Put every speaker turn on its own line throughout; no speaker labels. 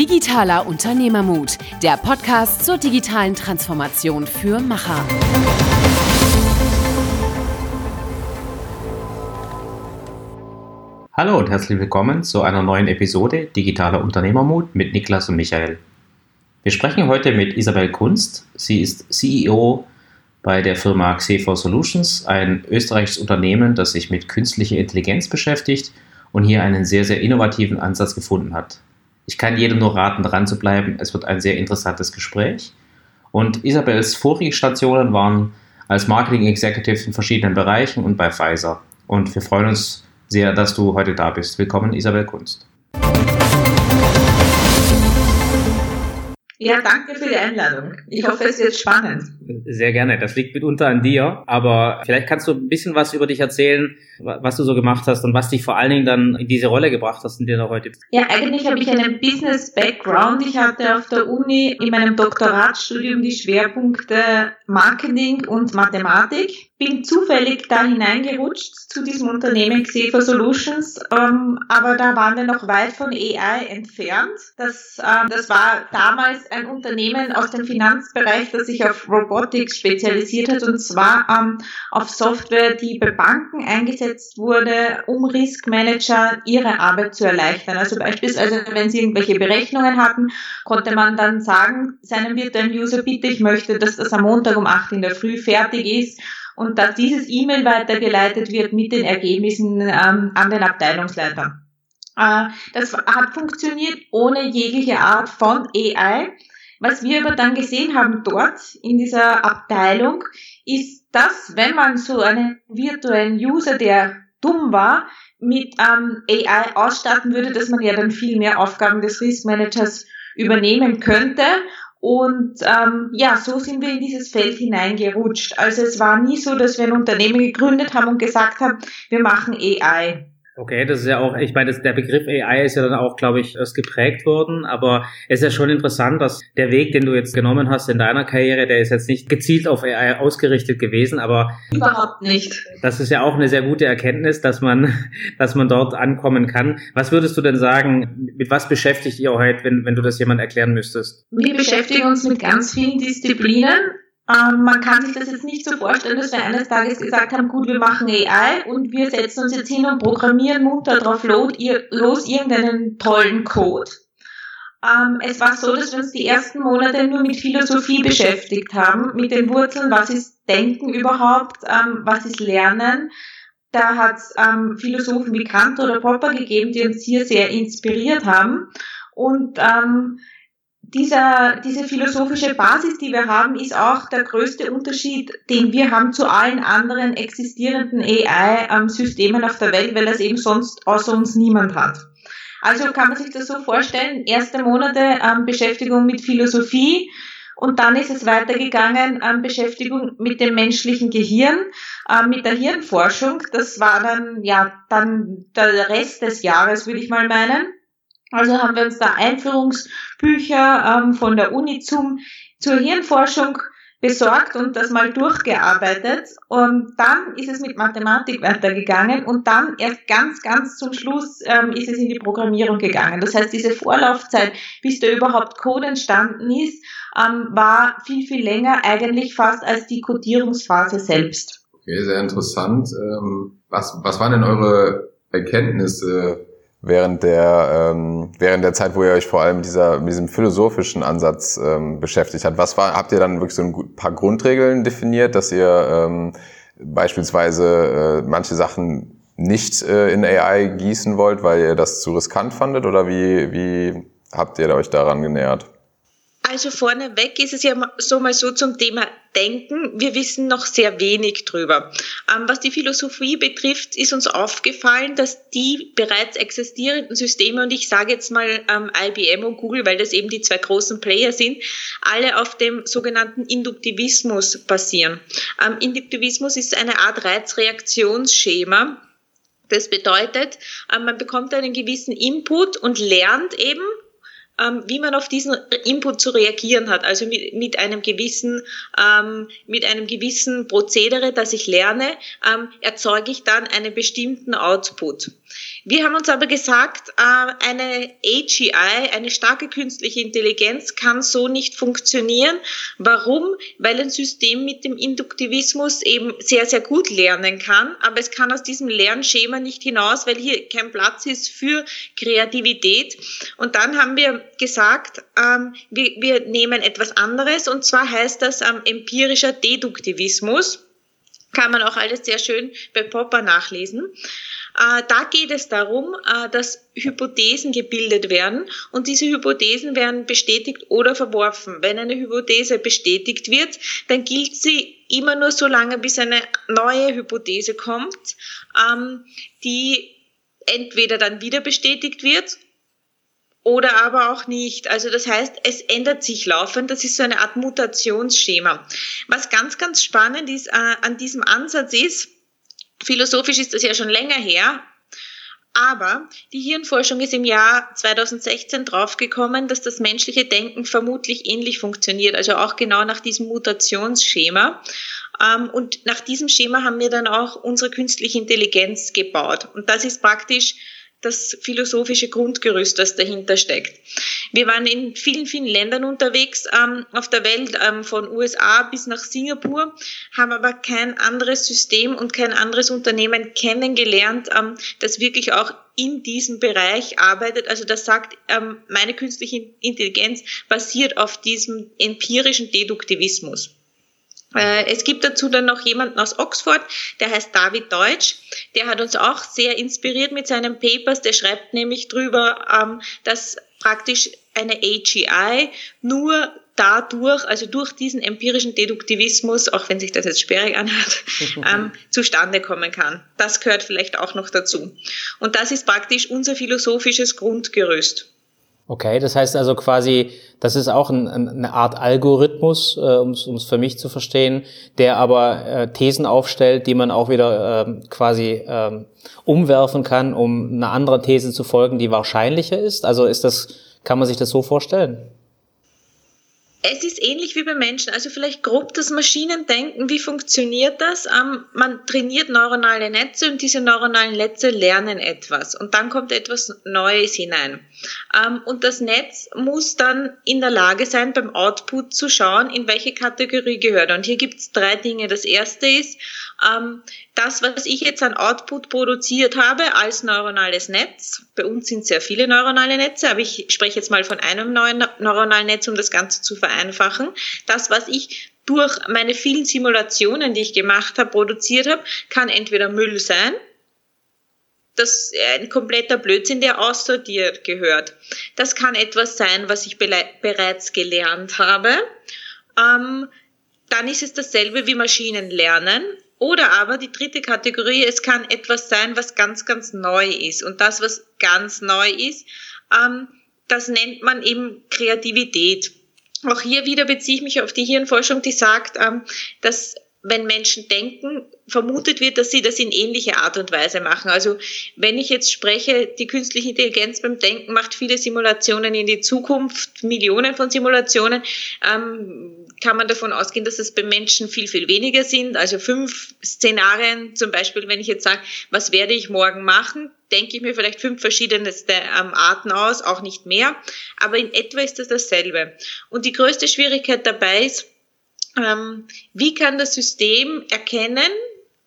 Digitaler Unternehmermut, der Podcast zur digitalen Transformation für Macher.
Hallo und herzlich willkommen zu einer neuen Episode Digitaler Unternehmermut mit Niklas und Michael. Wir sprechen heute mit Isabel Kunst. Sie ist CEO bei der Firma Xefor Solutions, ein österreichisches Unternehmen, das sich mit künstlicher Intelligenz beschäftigt und hier einen sehr, sehr innovativen Ansatz gefunden hat. Ich kann jedem nur raten, dran zu bleiben. Es wird ein sehr interessantes Gespräch. Und Isabels vorige Stationen waren als Marketing Executive in verschiedenen Bereichen und bei Pfizer. Und wir freuen uns sehr, dass du heute da bist. Willkommen, Isabel Kunst.
Ja, danke für die Einladung. Ich hoffe, es wird spannend.
Sehr gerne. Das liegt mitunter an dir. Aber vielleicht kannst du ein bisschen was über dich erzählen, was du so gemacht hast und was dich vor allen Dingen dann in diese Rolle gebracht hast, in der du heute bist.
Ja, eigentlich habe ich einen Business-Background. Ich hatte auf der Uni in meinem Doktoratstudium die Schwerpunkte Marketing und Mathematik bin zufällig da hineingerutscht zu diesem Unternehmen Xefer Solutions, ähm, aber da waren wir noch weit von AI entfernt. Das, ähm, das war damals ein Unternehmen aus dem Finanzbereich, das sich auf Robotics spezialisiert hat und zwar ähm, auf Software, die bei Banken eingesetzt wurde, um Riskmanager ihre Arbeit zu erleichtern. Also beispielsweise, wenn sie irgendwelche Berechnungen hatten, konnte man dann sagen, seinem virtuellen User, bitte, ich möchte, dass das am Montag um 8 in der Früh fertig ist und dass dieses E-Mail weitergeleitet wird mit den Ergebnissen ähm, an den Abteilungsleiter. Äh, das hat funktioniert ohne jegliche Art von AI. Was wir aber dann gesehen haben dort in dieser Abteilung, ist, dass wenn man so einen virtuellen User, der dumm war, mit ähm, AI ausstatten würde, dass man ja dann viel mehr Aufgaben des Risk Managers übernehmen könnte und ähm, ja, so sind wir in dieses Feld hineingerutscht. Also es war nie so, dass wir ein Unternehmen gegründet haben und gesagt haben, wir machen AI.
Okay, das ist ja auch, ich meine, das, der Begriff AI ist ja dann auch, glaube ich, erst geprägt worden, aber es ist ja schon interessant, dass der Weg, den du jetzt genommen hast in deiner Karriere, der ist jetzt nicht gezielt auf AI ausgerichtet gewesen, aber
überhaupt nicht.
Das ist ja auch eine sehr gute Erkenntnis, dass man, dass man dort ankommen kann. Was würdest du denn sagen, mit was beschäftigt ihr heute, wenn, wenn du das jemand erklären müsstest?
Wir beschäftigen uns mit ganz vielen Disziplinen ähm, man kann sich das jetzt nicht so vorstellen, dass wir eines Tages gesagt haben, gut, wir machen AI und wir setzen uns jetzt hin und programmieren munter drauf los, los irgendeinen tollen Code. Ähm, es war so, dass wir uns die ersten Monate nur mit Philosophie beschäftigt haben, mit den Wurzeln, was ist Denken überhaupt, ähm, was ist Lernen. Da hat es ähm, Philosophen wie Kant oder Popper gegeben, die uns hier sehr inspiriert haben. Und ähm, dieser, diese philosophische Basis, die wir haben, ist auch der größte Unterschied, den wir haben zu allen anderen existierenden AI-Systemen auf der Welt, weil das eben sonst außer uns niemand hat. Also kann man sich das so vorstellen, erste Monate ähm, Beschäftigung mit Philosophie und dann ist es weitergegangen ähm, Beschäftigung mit dem menschlichen Gehirn, ähm, mit der Hirnforschung. Das war dann ja dann der Rest des Jahres, würde ich mal meinen. Also haben wir uns da Einführungsbücher ähm, von der Uni zum, zur Hirnforschung besorgt und das mal durchgearbeitet. Und dann ist es mit Mathematik weitergegangen und dann erst ganz, ganz zum Schluss ähm, ist es in die Programmierung gegangen. Das heißt, diese Vorlaufzeit, bis da überhaupt Code entstanden ist, ähm, war viel, viel länger eigentlich fast als die Codierungsphase selbst.
Okay, sehr interessant. Ähm, was, was waren denn eure Erkenntnisse während der ähm, während der Zeit, wo ihr euch vor allem mit dieser mit diesem philosophischen Ansatz ähm, beschäftigt habt. Was war? Habt ihr dann wirklich so ein paar Grundregeln definiert, dass ihr ähm, beispielsweise äh, manche Sachen nicht äh, in AI gießen wollt, weil ihr das zu riskant fandet, oder wie wie habt ihr euch daran genähert?
Also vorneweg ist es ja so mal so zum Thema Denken. Wir wissen noch sehr wenig drüber. Ähm, was die Philosophie betrifft, ist uns aufgefallen, dass die bereits existierenden Systeme, und ich sage jetzt mal ähm, IBM und Google, weil das eben die zwei großen Player sind, alle auf dem sogenannten Induktivismus basieren. Ähm, Induktivismus ist eine Art Reizreaktionsschema. Das bedeutet, ähm, man bekommt einen gewissen Input und lernt eben ähm, wie man auf diesen Input zu reagieren hat. Also mit, mit einem gewissen, ähm, mit einem gewissen Prozedere, das ich lerne, ähm, erzeuge ich dann einen bestimmten Output. Wir haben uns aber gesagt, äh, eine AGI, eine starke künstliche Intelligenz, kann so nicht funktionieren. Warum? Weil ein System mit dem Induktivismus eben sehr, sehr gut lernen kann, aber es kann aus diesem Lernschema nicht hinaus, weil hier kein Platz ist für Kreativität. Und dann haben wir gesagt, ähm, wir, nehmen etwas anderes und zwar heißt das ähm, empirischer Deduktivismus. Kann man auch alles sehr schön bei Popper nachlesen. Äh, da geht es darum, äh, dass Hypothesen gebildet werden und diese Hypothesen werden bestätigt oder verworfen. Wenn eine Hypothese bestätigt wird, dann gilt sie immer nur so lange, bis eine neue Hypothese kommt, ähm, die entweder dann wieder bestätigt wird oder aber auch nicht. Also das heißt, es ändert sich laufend. Das ist so eine Art Mutationsschema. Was ganz, ganz spannend ist äh, an diesem Ansatz ist, philosophisch ist das ja schon länger her, aber die Hirnforschung ist im Jahr 2016 draufgekommen, dass das menschliche Denken vermutlich ähnlich funktioniert, also auch genau nach diesem Mutationsschema. Ähm, und nach diesem Schema haben wir dann auch unsere künstliche Intelligenz gebaut. Und das ist praktisch das philosophische Grundgerüst, das dahinter steckt. Wir waren in vielen, vielen Ländern unterwegs ähm, auf der Welt, ähm, von USA bis nach Singapur, haben aber kein anderes System und kein anderes Unternehmen kennengelernt, ähm, das wirklich auch in diesem Bereich arbeitet. Also das sagt, ähm, meine künstliche Intelligenz basiert auf diesem empirischen Deduktivismus. Äh, es gibt dazu dann noch jemanden aus Oxford, der heißt David Deutsch. Der hat uns auch sehr inspiriert mit seinen Papers. Der schreibt nämlich drüber, ähm, dass praktisch eine AGI nur dadurch, also durch diesen empirischen Deduktivismus, auch wenn sich das jetzt sperrig anhört, ähm, zustande kommen kann. Das gehört vielleicht auch noch dazu. Und das ist praktisch unser philosophisches Grundgerüst.
Okay, das heißt also quasi, das ist auch ein, eine Art Algorithmus, äh, um es für mich zu verstehen, der aber äh, Thesen aufstellt, die man auch wieder äh, quasi äh, umwerfen kann, um einer anderen These zu folgen, die wahrscheinlicher ist. Also ist das, kann man sich das so vorstellen?
Es ist ähnlich wie bei Menschen, also vielleicht grob das Maschinendenken, wie funktioniert das? Ähm, man trainiert neuronale Netze und diese neuronalen Netze lernen etwas und dann kommt etwas Neues hinein. Ähm, und das Netz muss dann in der Lage sein, beim Output zu schauen, in welche Kategorie gehört. Und hier gibt es drei Dinge. Das erste ist, ähm, das, was ich jetzt an Output produziert habe als neuronales Netz, bei uns sind sehr viele neuronale Netze, aber ich spreche jetzt mal von einem neuen neuronalen Netz, um das Ganze zu vereinfachen. Das, was ich durch meine vielen Simulationen, die ich gemacht habe, produziert habe, kann entweder Müll sein, das ein kompletter Blödsinn, der aussortiert gehört. Das kann etwas sein, was ich bereits gelernt habe. Ähm, dann ist es dasselbe wie Maschinen lernen. Oder aber die dritte Kategorie, es kann etwas sein, was ganz, ganz neu ist. Und das, was ganz neu ist, ähm, das nennt man eben Kreativität. Auch hier wieder beziehe ich mich auf die Hirnforschung, die sagt, ähm, dass wenn Menschen denken, vermutet wird, dass sie das in ähnlicher Art und Weise machen. Also wenn ich jetzt spreche, die künstliche Intelligenz beim Denken macht viele Simulationen in die Zukunft, Millionen von Simulationen, ähm, kann man davon ausgehen, dass es bei Menschen viel, viel weniger sind. Also fünf Szenarien, zum Beispiel, wenn ich jetzt sage, was werde ich morgen machen, denke ich mir vielleicht fünf verschiedene ähm, Arten aus, auch nicht mehr. Aber in etwa ist das dasselbe. Und die größte Schwierigkeit dabei ist, ähm, wie kann das System erkennen,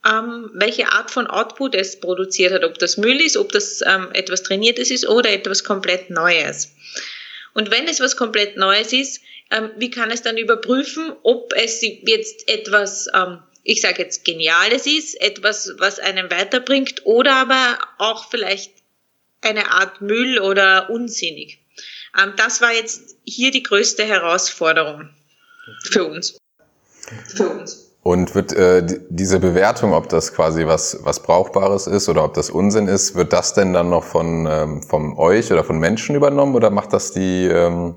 ähm, welche Art von Output es produziert hat, ob das Müll ist, ob das ähm, etwas Trainiertes ist oder etwas komplett Neues. Und wenn es was komplett Neues ist, ähm, wie kann es dann überprüfen, ob es jetzt etwas, ähm, ich sage jetzt Geniales ist, etwas, was einen weiterbringt oder aber auch vielleicht eine Art Müll oder unsinnig. Ähm, das war jetzt hier die größte Herausforderung für uns
für uns. Und wird äh, diese Bewertung, ob das quasi was, was Brauchbares ist oder ob das Unsinn ist, wird das denn dann noch von, ähm, von euch oder von Menschen übernommen oder macht das die ähm,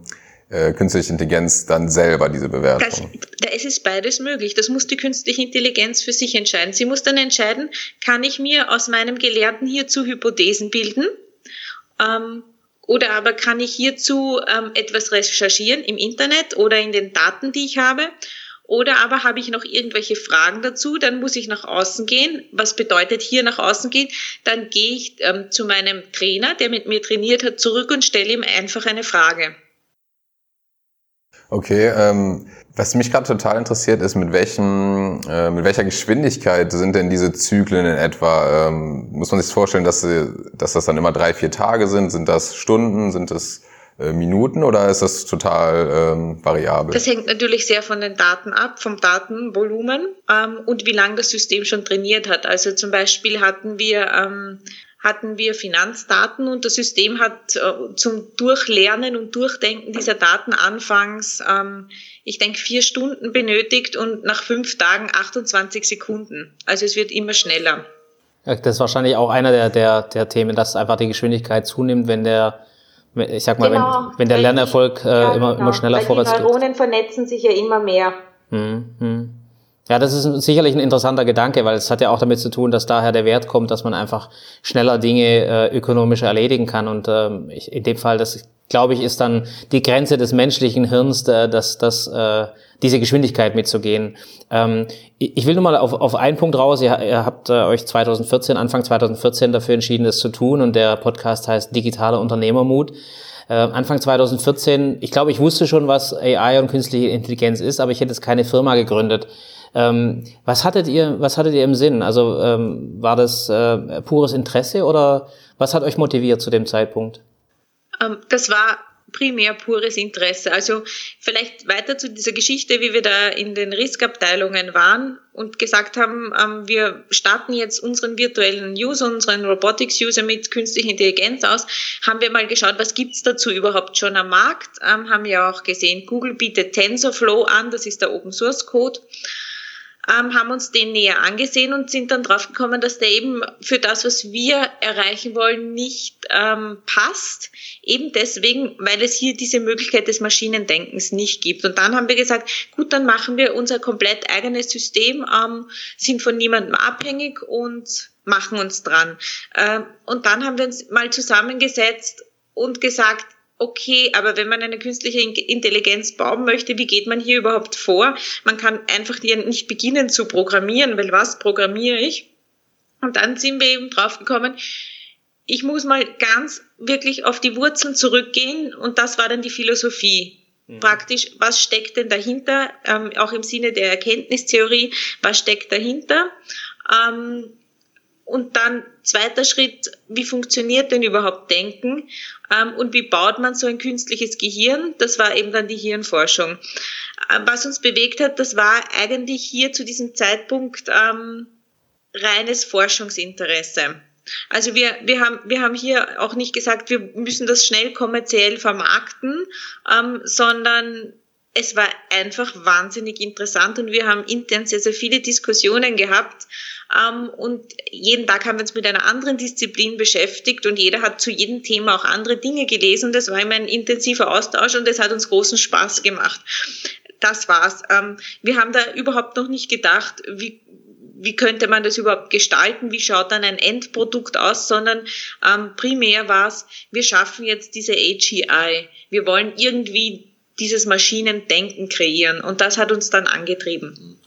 äh, künstliche Intelligenz dann selber, diese Bewertung? Das,
da ist es beides möglich. Das muss die künstliche Intelligenz für sich entscheiden. Sie muss dann entscheiden, kann ich mir aus meinem Gelehrten hierzu Hypothesen bilden? Ähm, oder aber kann ich hierzu ähm, etwas recherchieren im Internet oder in den Daten, die ich habe? Oder aber habe ich noch irgendwelche Fragen dazu, dann muss ich nach außen gehen. Was bedeutet hier nach außen gehen? Dann gehe ich ähm, zu meinem Trainer, der mit mir trainiert hat, zurück und stelle ihm einfach eine Frage.
Okay, ähm, was mich gerade total interessiert ist, mit welchem, äh, mit welcher Geschwindigkeit sind denn diese Zyklen in etwa? Ähm, muss man sich vorstellen, dass, sie, dass das dann immer drei, vier Tage sind? Sind das Stunden? Sind das Minuten oder ist das total ähm, variabel?
Das hängt natürlich sehr von den Daten ab, vom Datenvolumen ähm, und wie lange das System schon trainiert hat. Also zum Beispiel hatten wir ähm, hatten wir Finanzdaten und das System hat äh, zum Durchlernen und Durchdenken dieser Daten anfangs, ähm, ich denke, vier Stunden benötigt und nach fünf Tagen 28 Sekunden. Also es wird immer schneller.
Das ist wahrscheinlich auch einer der, der, der Themen, dass einfach die Geschwindigkeit zunimmt, wenn der ich sag mal, genau, wenn, wenn der Lernerfolg äh, ja, immer, genau. immer schneller Weil vorwärts geht.
Die Neuronen geht. vernetzen sich ja immer mehr.
Hm, hm. Ja, das ist sicherlich ein interessanter Gedanke, weil es hat ja auch damit zu tun, dass daher der Wert kommt, dass man einfach schneller Dinge äh, ökonomisch erledigen kann. Und ähm, ich, in dem Fall, das glaube ich, ist dann die Grenze des menschlichen Hirns, äh, dass, dass äh, diese Geschwindigkeit mitzugehen. Ähm, ich will nur mal auf, auf einen Punkt raus. Ihr, ihr habt äh, euch 2014, Anfang 2014 dafür entschieden, das zu tun. Und der Podcast heißt Digitaler Unternehmermut. Äh, Anfang 2014, ich glaube, ich wusste schon, was AI und künstliche Intelligenz ist, aber ich hätte jetzt keine Firma gegründet. Ähm, was hattet ihr, was hattet ihr im Sinn? Also ähm, war das äh, pures Interesse oder was hat euch motiviert zu dem Zeitpunkt?
Ähm, das war primär pures Interesse. Also vielleicht weiter zu dieser Geschichte, wie wir da in den Riskabteilungen waren und gesagt haben, ähm, wir starten jetzt unseren virtuellen User, unseren Robotics-User mit künstlicher Intelligenz aus, haben wir mal geschaut, was gibt's dazu überhaupt schon am Markt. Ähm, haben wir auch gesehen, Google bietet TensorFlow an, das ist der Open-Source-Code ähm, haben uns den näher angesehen und sind dann drauf gekommen, dass der eben für das, was wir erreichen wollen, nicht ähm, passt. Eben deswegen, weil es hier diese Möglichkeit des Maschinendenkens nicht gibt. Und dann haben wir gesagt, gut, dann machen wir unser komplett eigenes System, ähm, sind von niemandem abhängig und machen uns dran. Ähm, und dann haben wir uns mal zusammengesetzt und gesagt, okay, aber wenn man eine künstliche Intelligenz bauen möchte, wie geht man hier überhaupt vor? Man kann einfach nicht beginnen zu programmieren, weil was programmiere ich? Und dann sind wir eben drauf gekommen, ich muss mal ganz wirklich auf die Wurzeln zurückgehen und das war dann die Philosophie. Mhm. Praktisch, was steckt denn dahinter, ähm, auch im Sinne der Erkenntnistheorie, was steckt dahinter? Ähm, und dann zweiter Schritt, wie funktioniert denn überhaupt Denken ähm, und wie baut man so ein künstliches Gehirn? Das war eben dann die Hirnforschung. Äh, was uns bewegt hat, das war eigentlich hier zu diesem Zeitpunkt ähm, reines Forschungsinteresse. Also wir, wir, haben, wir haben hier auch nicht gesagt, wir müssen das schnell kommerziell vermarkten, ähm, sondern es war einfach wahnsinnig interessant und wir haben intern sehr, sehr viele Diskussionen gehabt. Ähm, und jeden Tag haben wir uns mit einer anderen Disziplin beschäftigt und jeder hat zu jedem Thema auch andere Dinge gelesen. Das war immer ein intensiver Austausch und es hat uns großen Spaß gemacht. Das war's. Ähm, wir haben da überhaupt noch nicht gedacht, wie, wie könnte man das überhaupt gestalten, wie schaut dann ein Endprodukt aus, sondern ähm, primär war es, wir schaffen jetzt diese AGI. Wir wollen irgendwie dieses Maschinendenken kreieren. Und das hat uns dann angetrieben.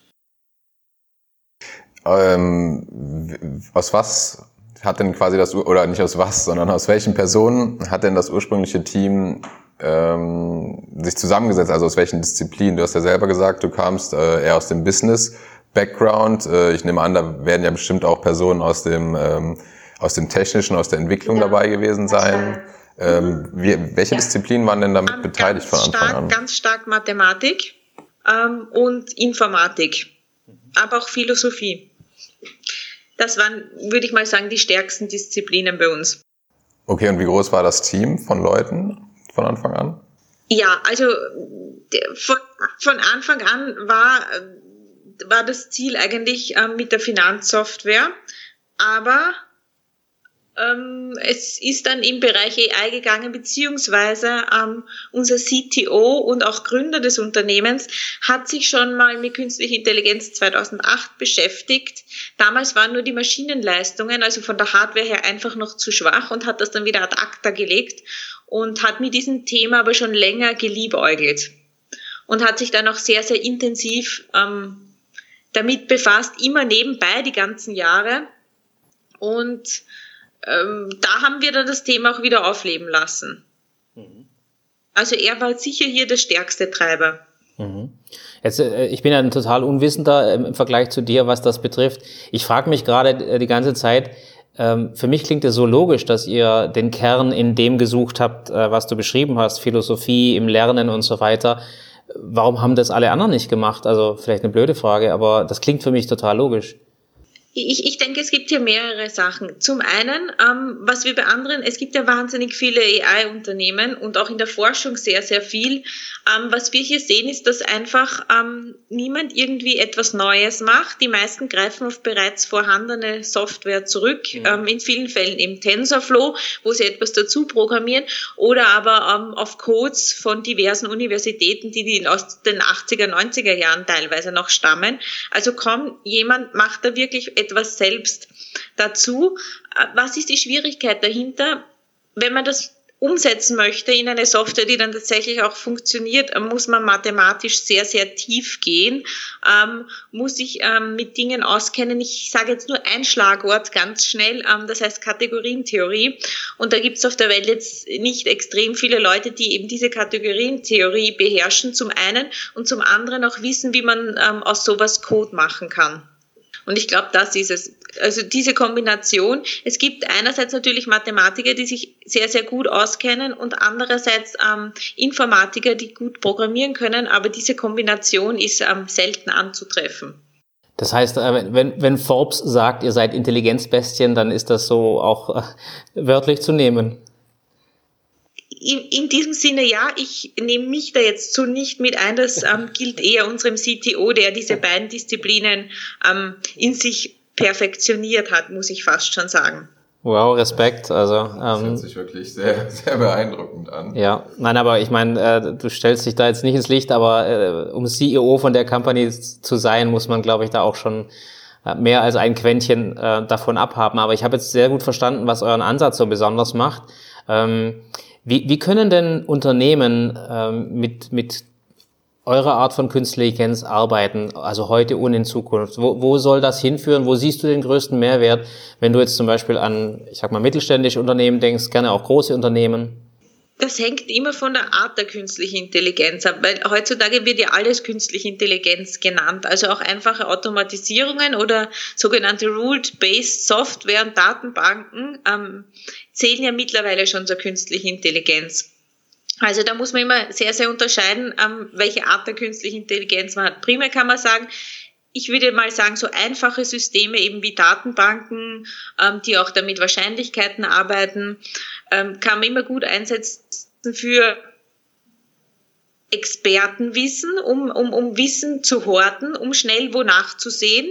Ähm, aus was hat denn quasi das, oder nicht aus was, sondern aus welchen Personen hat denn das ursprüngliche Team ähm, sich zusammengesetzt, also aus welchen Disziplinen? Du hast ja selber gesagt, du kamst äh, eher aus dem Business-Background. Äh, ich nehme an, da werden ja bestimmt auch Personen aus dem, ähm, aus dem Technischen, aus der Entwicklung ja, dabei gewesen sein. Ähm, wie, welche ja. Disziplinen waren denn damit beteiligt von Anfang
stark,
an?
Ganz stark Mathematik ähm, und Informatik, aber auch Philosophie. Das waren, würde ich mal sagen, die stärksten Disziplinen bei uns.
Okay, und wie groß war das Team von Leuten von Anfang an?
Ja, also von, von Anfang an war, war das Ziel eigentlich ähm, mit der Finanzsoftware, aber ähm, es ist dann im Bereich AI gegangen, beziehungsweise ähm, unser CTO und auch Gründer des Unternehmens hat sich schon mal mit künstlicher Intelligenz 2008 beschäftigt. Damals waren nur die Maschinenleistungen, also von der Hardware her einfach noch zu schwach und hat das dann wieder ad acta gelegt und hat mit diesem Thema aber schon länger geliebäugelt. und hat sich dann auch sehr, sehr intensiv ähm, damit befasst, immer nebenbei die ganzen Jahre. Und ähm, da haben wir dann das Thema auch wieder aufleben lassen. Mhm. Also er war sicher hier der stärkste Treiber.
Mhm. Jetzt, äh, ich bin ja ein total Unwissender im Vergleich zu dir, was das betrifft. Ich frage mich gerade äh, die ganze Zeit, ähm, für mich klingt es so logisch, dass ihr den Kern in dem gesucht habt, äh, was du beschrieben hast, Philosophie im Lernen und so weiter. Warum haben das alle anderen nicht gemacht? Also vielleicht eine blöde Frage, aber das klingt für mich total logisch.
Ich, ich denke, es gibt hier mehrere Sachen. Zum einen, ähm, was wir bei anderen, es gibt ja wahnsinnig viele AI-Unternehmen und auch in der Forschung sehr, sehr viel. Ähm, was wir hier sehen, ist, dass einfach ähm, niemand irgendwie etwas Neues macht. Die meisten greifen auf bereits vorhandene Software zurück, ja. ähm, in vielen Fällen eben TensorFlow, wo sie etwas dazu programmieren, oder aber ähm, auf Codes von diversen Universitäten, die, die aus den 80er, 90er Jahren teilweise noch stammen. Also kaum jemand macht da wirklich etwas selbst dazu. Was ist die Schwierigkeit dahinter? Wenn man das umsetzen möchte in eine Software, die dann tatsächlich auch funktioniert, muss man mathematisch sehr, sehr tief gehen, ähm, muss sich ähm, mit Dingen auskennen. Ich sage jetzt nur ein Schlagwort ganz schnell, ähm, das heißt Kategorientheorie. Und da gibt es auf der Welt jetzt nicht extrem viele Leute, die eben diese Kategorientheorie beherrschen, zum einen und zum anderen auch wissen, wie man ähm, aus sowas Code machen kann. Und ich glaube, das ist es. Also diese Kombination. Es gibt einerseits natürlich Mathematiker, die sich sehr, sehr gut auskennen und andererseits ähm, Informatiker, die gut programmieren können, aber diese Kombination ist ähm, selten anzutreffen.
Das heißt, äh, wenn, wenn Forbes sagt, ihr seid Intelligenzbestien, dann ist das so auch äh, wörtlich zu nehmen
in, in diesem Sinne ja, ich nehme mich da jetzt so nicht mit ein. Das ähm, gilt eher unserem CTO, der diese beiden Disziplinen ähm, in sich perfektioniert hat, muss ich fast schon sagen.
Wow, Respekt. Also
ähm, das hört sich wirklich sehr, sehr beeindruckend an.
Ja, nein, aber ich meine, äh, du stellst dich da jetzt nicht ins Licht, aber äh, um CEO von der Company zu sein, muss man, glaube ich, da auch schon äh, mehr als ein Quäntchen äh, davon abhaben. Aber ich habe jetzt sehr gut verstanden, was euren Ansatz so besonders macht. Ähm, wie, wie können denn Unternehmen ähm, mit, mit eurer Art von künstlicher Intelligenz arbeiten, also heute und in Zukunft? Wo, wo soll das hinführen? Wo siehst du den größten Mehrwert, wenn du jetzt zum Beispiel an, ich sag mal, mittelständische Unternehmen denkst, gerne auch große Unternehmen?
Das hängt immer von der Art der künstlichen Intelligenz ab, weil heutzutage wird ja alles künstliche Intelligenz genannt. Also auch einfache Automatisierungen oder sogenannte Ruled-Based Software und Datenbanken ähm, zählen ja mittlerweile schon zur künstlichen Intelligenz. Also da muss man immer sehr, sehr unterscheiden, ähm, welche Art der künstlichen Intelligenz man hat. Primär kann man sagen, ich würde mal sagen, so einfache Systeme eben wie Datenbanken, ähm, die auch damit Wahrscheinlichkeiten arbeiten, ähm, kann man immer gut einsetzen für Expertenwissen, um, um, um Wissen zu horten, um schnell wonach zu sehen.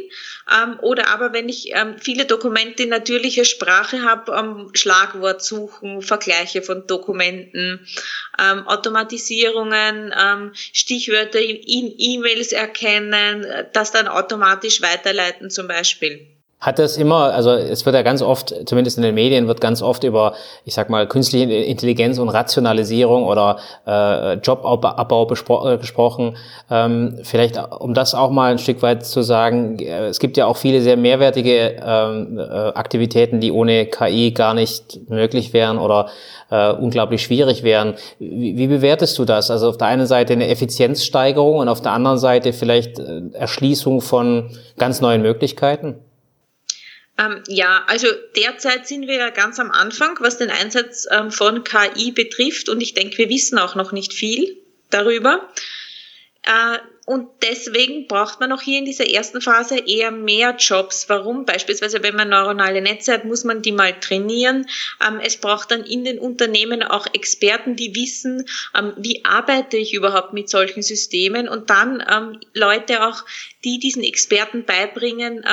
Ähm, oder aber wenn ich ähm, viele Dokumente in natürlicher Sprache habe, ähm, Schlagwort suchen, Vergleiche von Dokumenten, ähm, Automatisierungen, ähm, Stichwörter in E-Mails erkennen, das dann automatisch weiterleiten zum Beispiel.
Hat das immer, also es wird ja ganz oft, zumindest in den Medien, wird ganz oft über, ich sag mal, künstliche Intelligenz und Rationalisierung oder äh, Jobabbau äh, gesprochen. Ähm, vielleicht, um das auch mal ein Stück weit zu sagen, äh, es gibt ja auch viele sehr mehrwertige ähm, äh, Aktivitäten, die ohne KI gar nicht möglich wären oder äh, unglaublich schwierig wären. Wie, wie bewertest du das? Also auf der einen Seite eine Effizienzsteigerung und auf der anderen Seite vielleicht Erschließung von ganz neuen Möglichkeiten?
Ähm, ja, also derzeit sind wir ja ganz am Anfang, was den Einsatz ähm, von KI betrifft und ich denke, wir wissen auch noch nicht viel darüber. Äh, und deswegen braucht man auch hier in dieser ersten Phase eher mehr Jobs. Warum? Beispielsweise, wenn man neuronale Netze hat, muss man die mal trainieren. Ähm, es braucht dann in den Unternehmen auch Experten, die wissen, ähm, wie arbeite ich überhaupt mit solchen Systemen und dann ähm, Leute auch, die diesen Experten beibringen,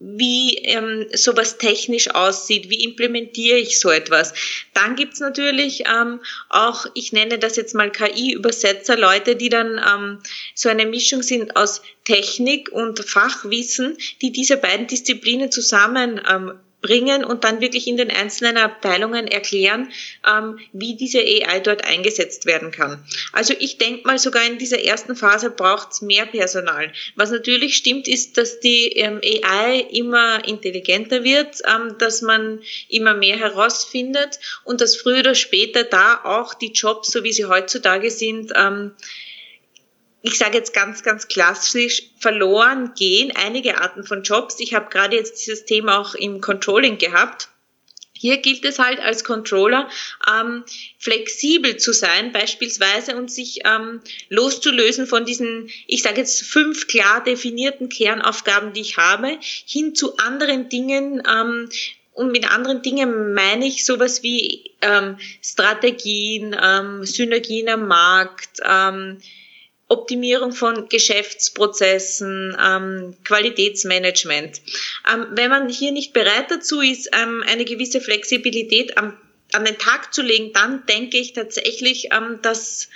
wie ähm, sowas technisch aussieht, wie implementiere ich so etwas. Dann gibt's natürlich ähm, auch, ich nenne das jetzt mal KI-Übersetzer, Leute, die dann ähm, so eine Mischung sind aus Technik und Fachwissen, die diese beiden Disziplinen zusammen ähm, bringen und dann wirklich in den einzelnen Abteilungen erklären, ähm, wie diese AI dort eingesetzt werden kann. Also ich denke mal, sogar in dieser ersten Phase braucht es mehr Personal. Was natürlich stimmt, ist, dass die ähm, AI immer intelligenter wird, ähm, dass man immer mehr herausfindet und dass früher oder später da auch die Jobs, so wie sie heutzutage sind, ähm, ich sage jetzt ganz, ganz klassisch, verloren gehen, einige Arten von Jobs. Ich habe gerade jetzt dieses Thema auch im Controlling gehabt. Hier gilt es halt als Controller ähm, flexibel zu sein, beispielsweise und sich ähm, loszulösen von diesen, ich sage jetzt fünf klar definierten Kernaufgaben, die ich habe, hin zu anderen Dingen. Ähm, und mit anderen Dingen meine ich sowas wie ähm, Strategien, ähm, Synergien am Markt. Ähm, Optimierung von Geschäftsprozessen, ähm, Qualitätsmanagement. Ähm, wenn man hier nicht bereit dazu ist, ähm, eine gewisse Flexibilität am, an den Tag zu legen, dann denke ich tatsächlich, ähm, dass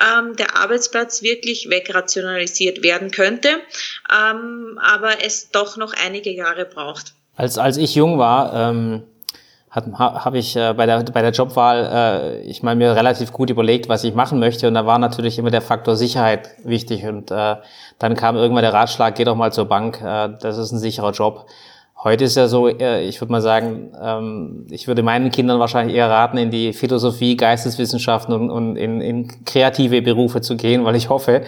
ähm, der Arbeitsplatz wirklich wegrationalisiert werden könnte, ähm, aber es doch noch einige Jahre braucht.
Als, als ich jung war, habe ich äh, bei, der, bei der Jobwahl, äh, ich meine, mir relativ gut überlegt, was ich machen möchte. Und da war natürlich immer der Faktor Sicherheit wichtig. Und äh, dann kam irgendwann der Ratschlag, geh doch mal zur Bank, äh, das ist ein sicherer Job. Heute ist ja so, äh, ich würde mal sagen, ähm, ich würde meinen Kindern wahrscheinlich eher raten, in die Philosophie, Geisteswissenschaften und, in, in kreative Berufe zu gehen, weil ich hoffe,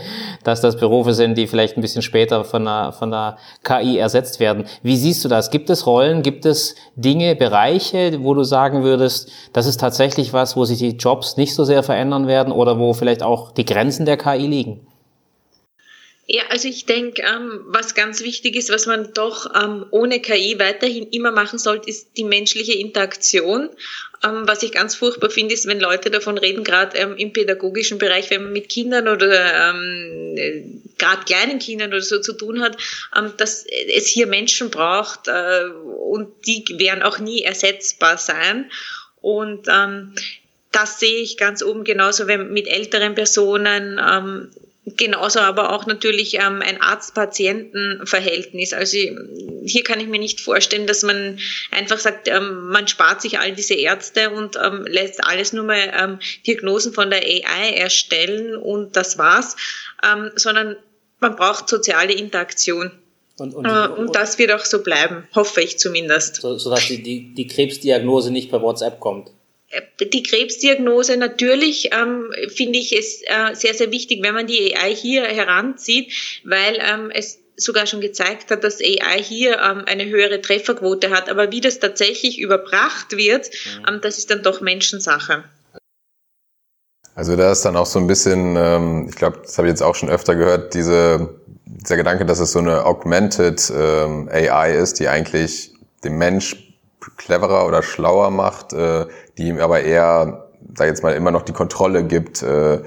dass das Berufe sind, die vielleicht ein bisschen später von der, von der KI ersetzt werden. Wie siehst du das? Gibt es Rollen, gibt es Dinge, Bereiche, wo du sagen würdest, das ist tatsächlich was, wo sich die Jobs nicht so sehr verändern werden oder wo vielleicht auch die Grenzen der KI liegen?
Ja, also ich denke, ähm, was ganz wichtig ist, was man doch ähm, ohne KI weiterhin immer machen sollte, ist die menschliche Interaktion. Ähm, was ich ganz furchtbar finde, ist, wenn Leute davon reden, gerade ähm, im pädagogischen Bereich, wenn man mit Kindern oder ähm, äh, gerade kleinen Kindern oder so zu tun hat, ähm, dass es hier Menschen braucht äh, und die werden auch nie ersetzbar sein. Und das sehe ich ganz oben genauso, wenn mit älteren Personen Genauso aber auch natürlich ähm, ein Arzt-Patienten-Verhältnis. Also hier kann ich mir nicht vorstellen, dass man einfach sagt, ähm, man spart sich all diese Ärzte und ähm, lässt alles nur mal ähm, Diagnosen von der AI erstellen und das war's, ähm, sondern man braucht soziale Interaktion. Und, und, äh, und das wird auch so bleiben, hoffe ich zumindest.
So, sodass die, die, die Krebsdiagnose nicht per WhatsApp kommt
die Krebsdiagnose natürlich ähm, finde ich es äh, sehr, sehr wichtig, wenn man die AI hier heranzieht, weil ähm, es sogar schon gezeigt hat, dass AI hier ähm, eine höhere Trefferquote hat. Aber wie das tatsächlich überbracht wird, mhm. ähm, das ist dann doch Menschensache.
Also da ist dann auch so ein bisschen, ähm, ich glaube, das habe ich jetzt auch schon öfter gehört, diese, dieser Gedanke, dass es so eine augmented ähm, AI ist, die eigentlich dem Mensch cleverer oder schlauer macht, äh, die ihm aber eher, sag jetzt mal, immer noch die Kontrolle gibt, äh,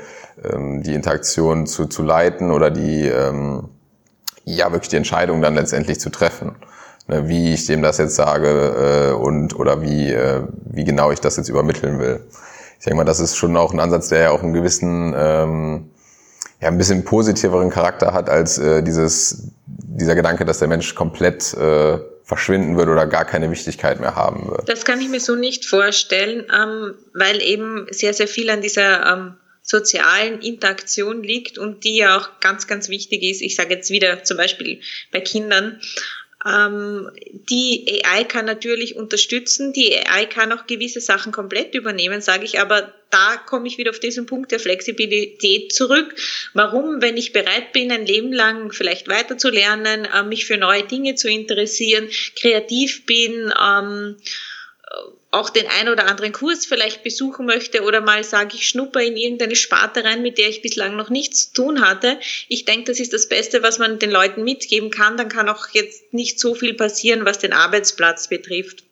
ähm, die Interaktion zu, zu leiten oder die, ähm, ja, wirklich die Entscheidung dann letztendlich zu treffen. Ne, wie ich dem das jetzt sage äh, und oder wie, äh, wie genau ich das jetzt übermitteln will. Ich denke mal, das ist schon auch ein Ansatz, der ja auch einen gewissen, ähm, ja, ein bisschen positiveren Charakter hat als äh, dieses, dieser Gedanke, dass der Mensch komplett äh, verschwinden wird oder gar keine Wichtigkeit mehr haben wird.
Das kann ich mir so nicht vorstellen, ähm, weil eben sehr, sehr viel an dieser ähm, sozialen Interaktion liegt und die ja auch ganz, ganz wichtig ist. Ich sage jetzt wieder zum Beispiel bei Kindern. Ähm, die AI kann natürlich unterstützen, die AI kann auch gewisse Sachen komplett übernehmen, sage ich, aber da komme ich wieder auf diesen Punkt der Flexibilität zurück. Warum, wenn ich bereit bin, ein Leben lang vielleicht weiterzulernen, äh, mich für neue Dinge zu interessieren, kreativ bin, ähm, auch den ein oder anderen Kurs vielleicht besuchen möchte oder mal sage ich schnupper in irgendeine Sparte rein, mit der ich bislang noch nichts zu tun hatte. Ich denke, das ist das Beste, was man den Leuten mitgeben kann. Dann kann auch jetzt nicht so viel passieren, was den Arbeitsplatz betrifft.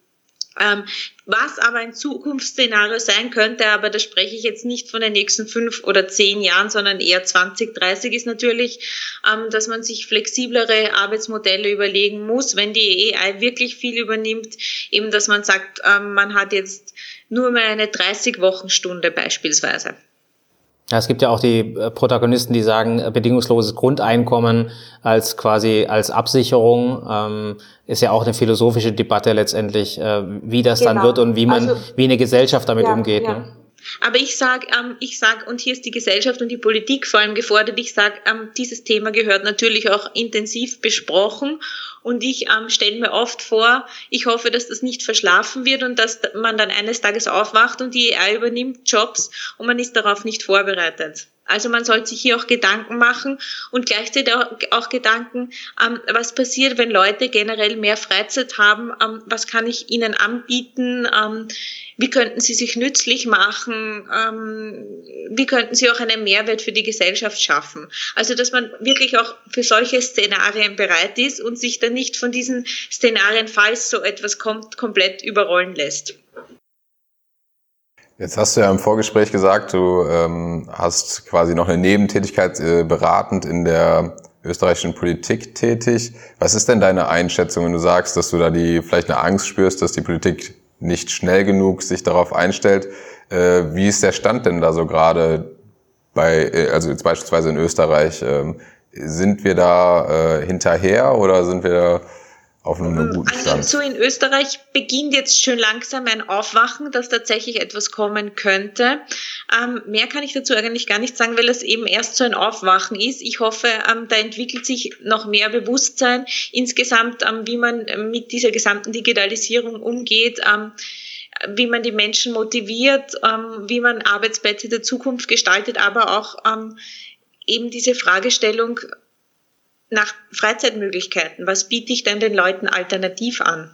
Ähm, was aber ein Zukunftsszenario sein könnte, aber da spreche ich jetzt nicht von den nächsten fünf oder zehn Jahren, sondern eher 20, 30 ist natürlich, ähm, dass man sich flexiblere Arbeitsmodelle überlegen muss, wenn die AI wirklich viel übernimmt, eben dass man sagt, ähm, man hat jetzt nur mehr eine 30-Wochen-Stunde beispielsweise.
Ja, es gibt ja auch die äh, Protagonisten, die sagen, äh, bedingungsloses Grundeinkommen als quasi als Absicherung ähm, ist ja auch eine philosophische Debatte letztendlich, äh, wie das genau. dann wird und wie man, also, wie eine Gesellschaft damit ja, umgeht. Ja. Ne?
Aber ich sage, ähm, ich sag, und hier ist die Gesellschaft und die Politik vor allem gefordert, ich sage, ähm, dieses Thema gehört natürlich auch intensiv besprochen. Und ich ähm, stelle mir oft vor, ich hoffe, dass das nicht verschlafen wird und dass man dann eines Tages aufwacht und die AI übernimmt Jobs und man ist darauf nicht vorbereitet. Also man sollte sich hier auch Gedanken machen und gleichzeitig auch, Gedanken, ähm, was passiert, wenn Leute generell mehr Freizeit haben, ähm, was kann ich ihnen anbieten, ähm, wie könnten sie sich nützlich machen, ähm, wie könnten sie auch einen Mehrwert für die Gesellschaft schaffen. Also dass man wirklich auch für solche Szenarien bereit ist und sich dann nicht von diesen Szenarien, falls so etwas kommt, komplett überrollen lässt.
Jetzt hast du ja im Vorgespräch gesagt, du ähm, hast quasi noch eine Nebentätigkeit äh, beratend in der österreichischen Politik tätig. Was ist denn deine Einschätzung, wenn du sagst, dass du da die vielleicht eine Angst spürst, dass die Politik nicht schnell genug sich darauf einstellt? Äh, wie ist der Stand denn da so gerade bei, äh, also jetzt beispielsweise in Österreich? Ähm, sind wir da äh, hinterher oder sind wir auf einem ähm, guten Stand.
Also so in Österreich beginnt jetzt schon langsam ein Aufwachen, dass tatsächlich etwas kommen könnte. Ähm, mehr kann ich dazu eigentlich gar nicht sagen, weil es eben erst so ein Aufwachen ist. Ich hoffe, ähm, da entwickelt sich noch mehr Bewusstsein insgesamt, ähm, wie man mit dieser gesamten Digitalisierung umgeht. Ähm, wie man die Menschen motiviert, ähm, wie man Arbeitsplätze der Zukunft gestaltet, aber auch eben diese Fragestellung, nach Freizeitmöglichkeiten. Was biete ich denn den Leuten alternativ an?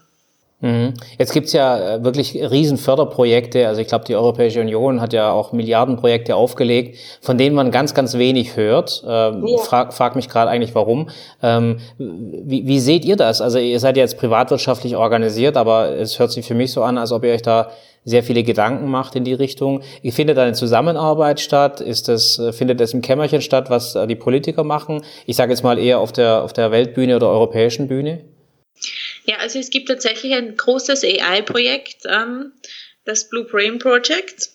Mhm. Jetzt gibt's ja äh, wirklich riesen Förderprojekte. Also ich glaube, die Europäische Union hat ja auch Milliardenprojekte aufgelegt, von denen man ganz, ganz wenig hört. Ähm, ja. frag, frag mich gerade eigentlich, warum. Ähm, wie, wie seht ihr das? Also ihr seid ja jetzt privatwirtschaftlich organisiert, aber es hört sich für mich so an, als ob ihr euch da sehr viele Gedanken macht in die Richtung. Findet eine Zusammenarbeit statt? Ist das, äh, findet das im Kämmerchen statt, was die Politiker machen? Ich sage jetzt mal eher auf der, auf der Weltbühne oder europäischen Bühne?
Ja, also es gibt tatsächlich ein großes AI-Projekt, ähm, das Blue Brain Project.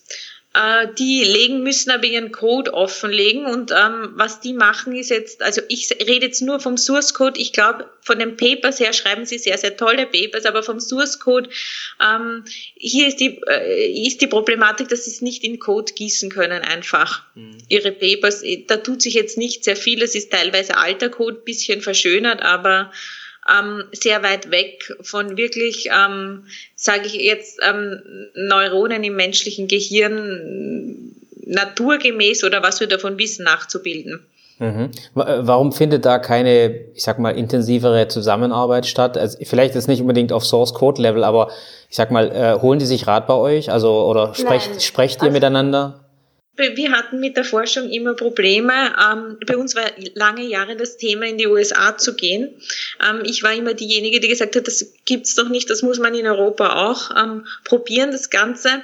Äh, die legen, müssen aber ihren Code offenlegen und ähm, was die machen ist jetzt, also ich rede jetzt nur vom Source Code, ich glaube von den Papers her schreiben sie sehr, sehr tolle Papers, aber vom Source Code, ähm, hier ist die, äh, ist die Problematik, dass sie es nicht in Code gießen können einfach, mhm. ihre Papers, da tut sich jetzt nicht sehr viel, es ist teilweise alter Code, bisschen verschönert, aber ähm, sehr weit weg von wirklich, ähm, sage ich jetzt, ähm, Neuronen im menschlichen Gehirn naturgemäß oder was wir davon wissen, nachzubilden.
Mhm. Warum findet da keine, ich sag mal, intensivere Zusammenarbeit statt? Also vielleicht ist nicht unbedingt auf Source Code Level, aber ich sag mal, äh, holen die sich Rat bei euch? Also oder sprecht, sprecht ihr also, miteinander?
Wir hatten mit der Forschung immer Probleme. Ähm, bei uns war lange Jahre das Thema, in die USA zu gehen. Ähm, ich war immer diejenige, die gesagt hat, das gibt's doch nicht, das muss man in Europa auch ähm, probieren, das Ganze.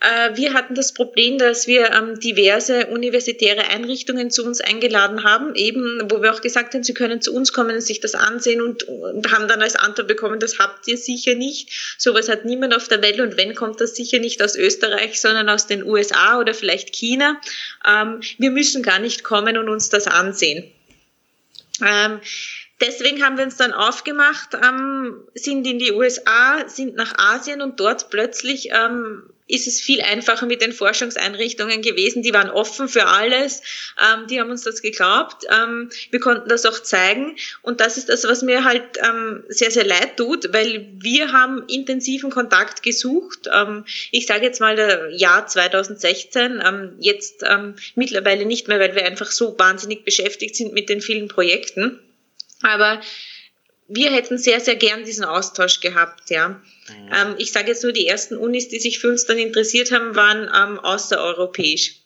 Äh, wir hatten das Problem, dass wir ähm, diverse universitäre Einrichtungen zu uns eingeladen haben, eben wo wir auch gesagt haben, sie können zu uns kommen und sich das ansehen und, haben dann als Antwort bekommen, das habt ihr sicher nicht. Sowas hat niemand auf der Welt und wenn, kommt das sicher nicht aus Österreich, sondern aus den USA oder vielleicht China. Ähm, wir müssen gar nicht kommen und uns das ansehen. Deswegen haben wir uns dann aufgemacht, ähm, sind in die USA, sind nach Asien und dort plötzlich ähm, ist es viel einfacher mit den Forschungseinrichtungen gewesen. Die waren offen für alles. Ähm, die haben uns das geglaubt. Ähm, wir konnten das auch zeigen. Und das ist das, was mir halt ähm, sehr, sehr leid tut, weil wir haben intensiven Kontakt gesucht. Ähm, ich sage jetzt mal der Jahr 2016, ähm, jetzt ähm, mittlerweile nicht mehr, weil wir einfach so wahnsinnig beschäftigt sind mit den vielen Projekten. Aber wir hätten sehr, sehr gern diesen Austausch gehabt, ja. Mhm. Ähm, ich sage jetzt nur, die ersten Unis, die sich für uns dann interessiert haben, waren ähm, außereuropäisch.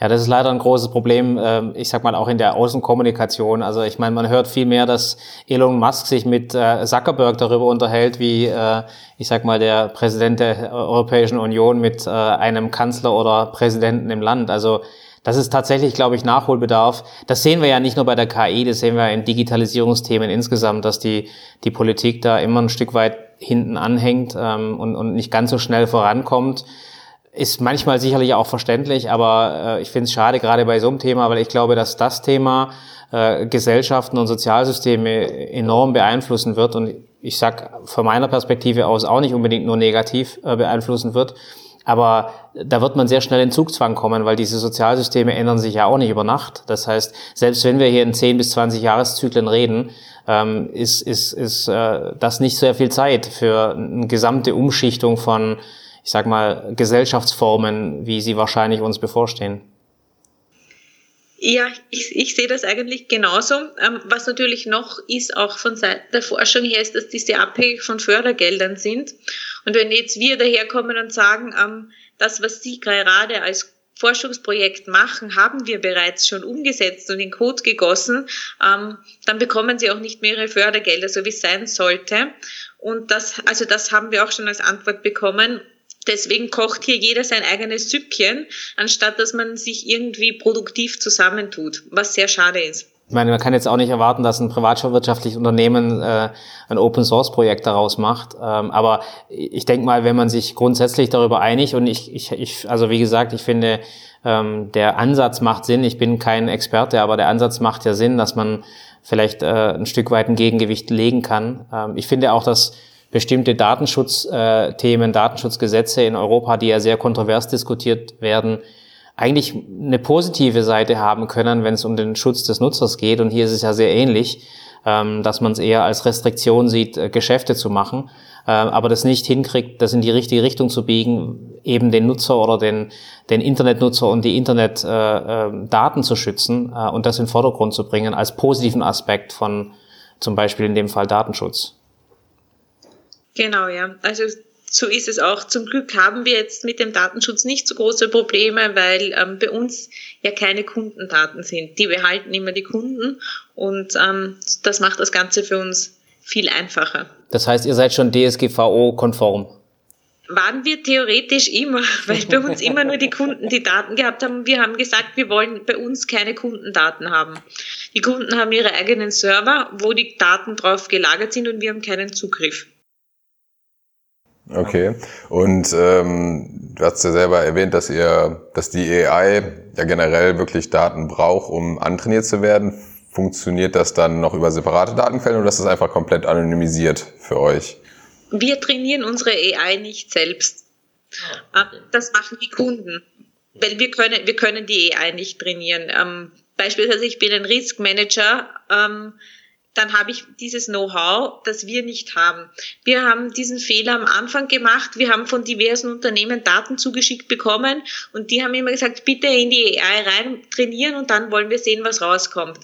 Ja, das ist leider ein großes Problem, ähm, ich sag mal auch in der Außenkommunikation. Also ich meine, man hört viel mehr, dass Elon Musk sich mit äh, Zuckerberg darüber unterhält, wie äh, ich sag mal der Präsident der Europäischen Union mit äh, einem Kanzler oder Präsidenten im Land. Also das ist tatsächlich, glaube ich, Nachholbedarf. Das sehen wir ja nicht nur bei der KI, das sehen wir in Digitalisierungsthemen insgesamt, dass die, die Politik da immer ein Stück weit hinten anhängt ähm, und, und nicht ganz so schnell vorankommt. ist manchmal sicherlich auch verständlich, aber äh, ich finde es schade, gerade bei so einem Thema, weil ich glaube, dass das Thema äh, Gesellschaften und Sozialsysteme enorm beeinflussen wird und ich sag von meiner Perspektive aus auch nicht unbedingt nur negativ äh, beeinflussen wird. Aber da wird man sehr schnell in Zugzwang kommen, weil diese Sozialsysteme ändern sich ja auch nicht über Nacht. Das heißt, selbst wenn wir hier in 10 bis 20 Jahreszyklen reden, ähm, ist, ist, ist äh, das nicht sehr viel Zeit für eine gesamte Umschichtung von ich sag mal, Gesellschaftsformen, wie sie wahrscheinlich uns bevorstehen?
Ja, ich, ich sehe das eigentlich genauso. Ähm, was natürlich noch ist, auch von Seiten der Forschung her, ist, dass diese abhängig von Fördergeldern sind. Und wenn jetzt wir daherkommen und sagen, ähm, das, was Sie gerade als Forschungsprojekt machen, haben wir bereits schon umgesetzt und in Code gegossen, ähm, dann bekommen sie auch nicht mehr ihre Fördergelder, so wie es sein sollte. Und das, also das haben wir auch schon als Antwort bekommen. Deswegen kocht hier jeder sein eigenes Süppchen, anstatt dass man sich irgendwie produktiv zusammentut, was sehr schade ist.
Ich meine, man kann jetzt auch nicht erwarten, dass ein privatwirtschaftliches Unternehmen äh, ein Open-Source-Projekt daraus macht. Ähm, aber ich denke mal, wenn man sich grundsätzlich darüber einigt und ich, ich, ich also wie gesagt, ich finde, ähm, der Ansatz macht Sinn. Ich bin kein Experte, aber der Ansatz macht ja Sinn, dass man vielleicht äh, ein Stück weit ein Gegengewicht legen kann. Ähm, ich finde auch, dass bestimmte Datenschutzthemen, Datenschutzgesetze in Europa, die ja sehr kontrovers diskutiert werden, eigentlich eine positive Seite haben können, wenn es um den Schutz des Nutzers geht. Und hier ist es ja sehr ähnlich, ähm, dass man es eher als Restriktion sieht, äh, Geschäfte zu machen, äh, aber das nicht hinkriegt, das in die richtige Richtung zu biegen, eben den Nutzer oder den, den Internetnutzer und die Internetdaten äh, zu schützen und das in den Vordergrund zu bringen als positiven Aspekt von zum Beispiel in dem Fall Datenschutz.
Genau, ja. Also so ist es auch. Zum Glück haben wir jetzt mit dem Datenschutz nicht so große Probleme, weil ähm, bei uns ja keine Kundendaten sind. Die behalten immer die Kunden und ähm, das macht das Ganze für uns viel einfacher.
Das heißt, ihr seid schon DSGVO-konform?
Waren wir theoretisch immer, weil bei uns immer nur die Kunden die Daten gehabt haben. Wir haben gesagt, wir wollen bei uns keine Kundendaten haben. Die Kunden haben ihre eigenen Server, wo die Daten drauf gelagert sind und wir haben keinen Zugriff.
Okay. Und ähm, du hast ja selber erwähnt, dass ihr, dass die AI ja generell wirklich Daten braucht, um antrainiert zu werden. Funktioniert das dann noch über separate Datenquellen oder ist das einfach komplett anonymisiert für euch?
Wir trainieren unsere AI nicht selbst. Ah, das machen die Kunden. Weil wir können, wir können die AI nicht trainieren. Ähm, beispielsweise, ich bin ein Risk Manager. Ähm, dann habe ich dieses Know-how, das wir nicht haben. Wir haben diesen Fehler am Anfang gemacht. Wir haben von diversen Unternehmen Daten zugeschickt bekommen und die haben immer gesagt, bitte in die AI rein trainieren und dann wollen wir sehen, was rauskommt.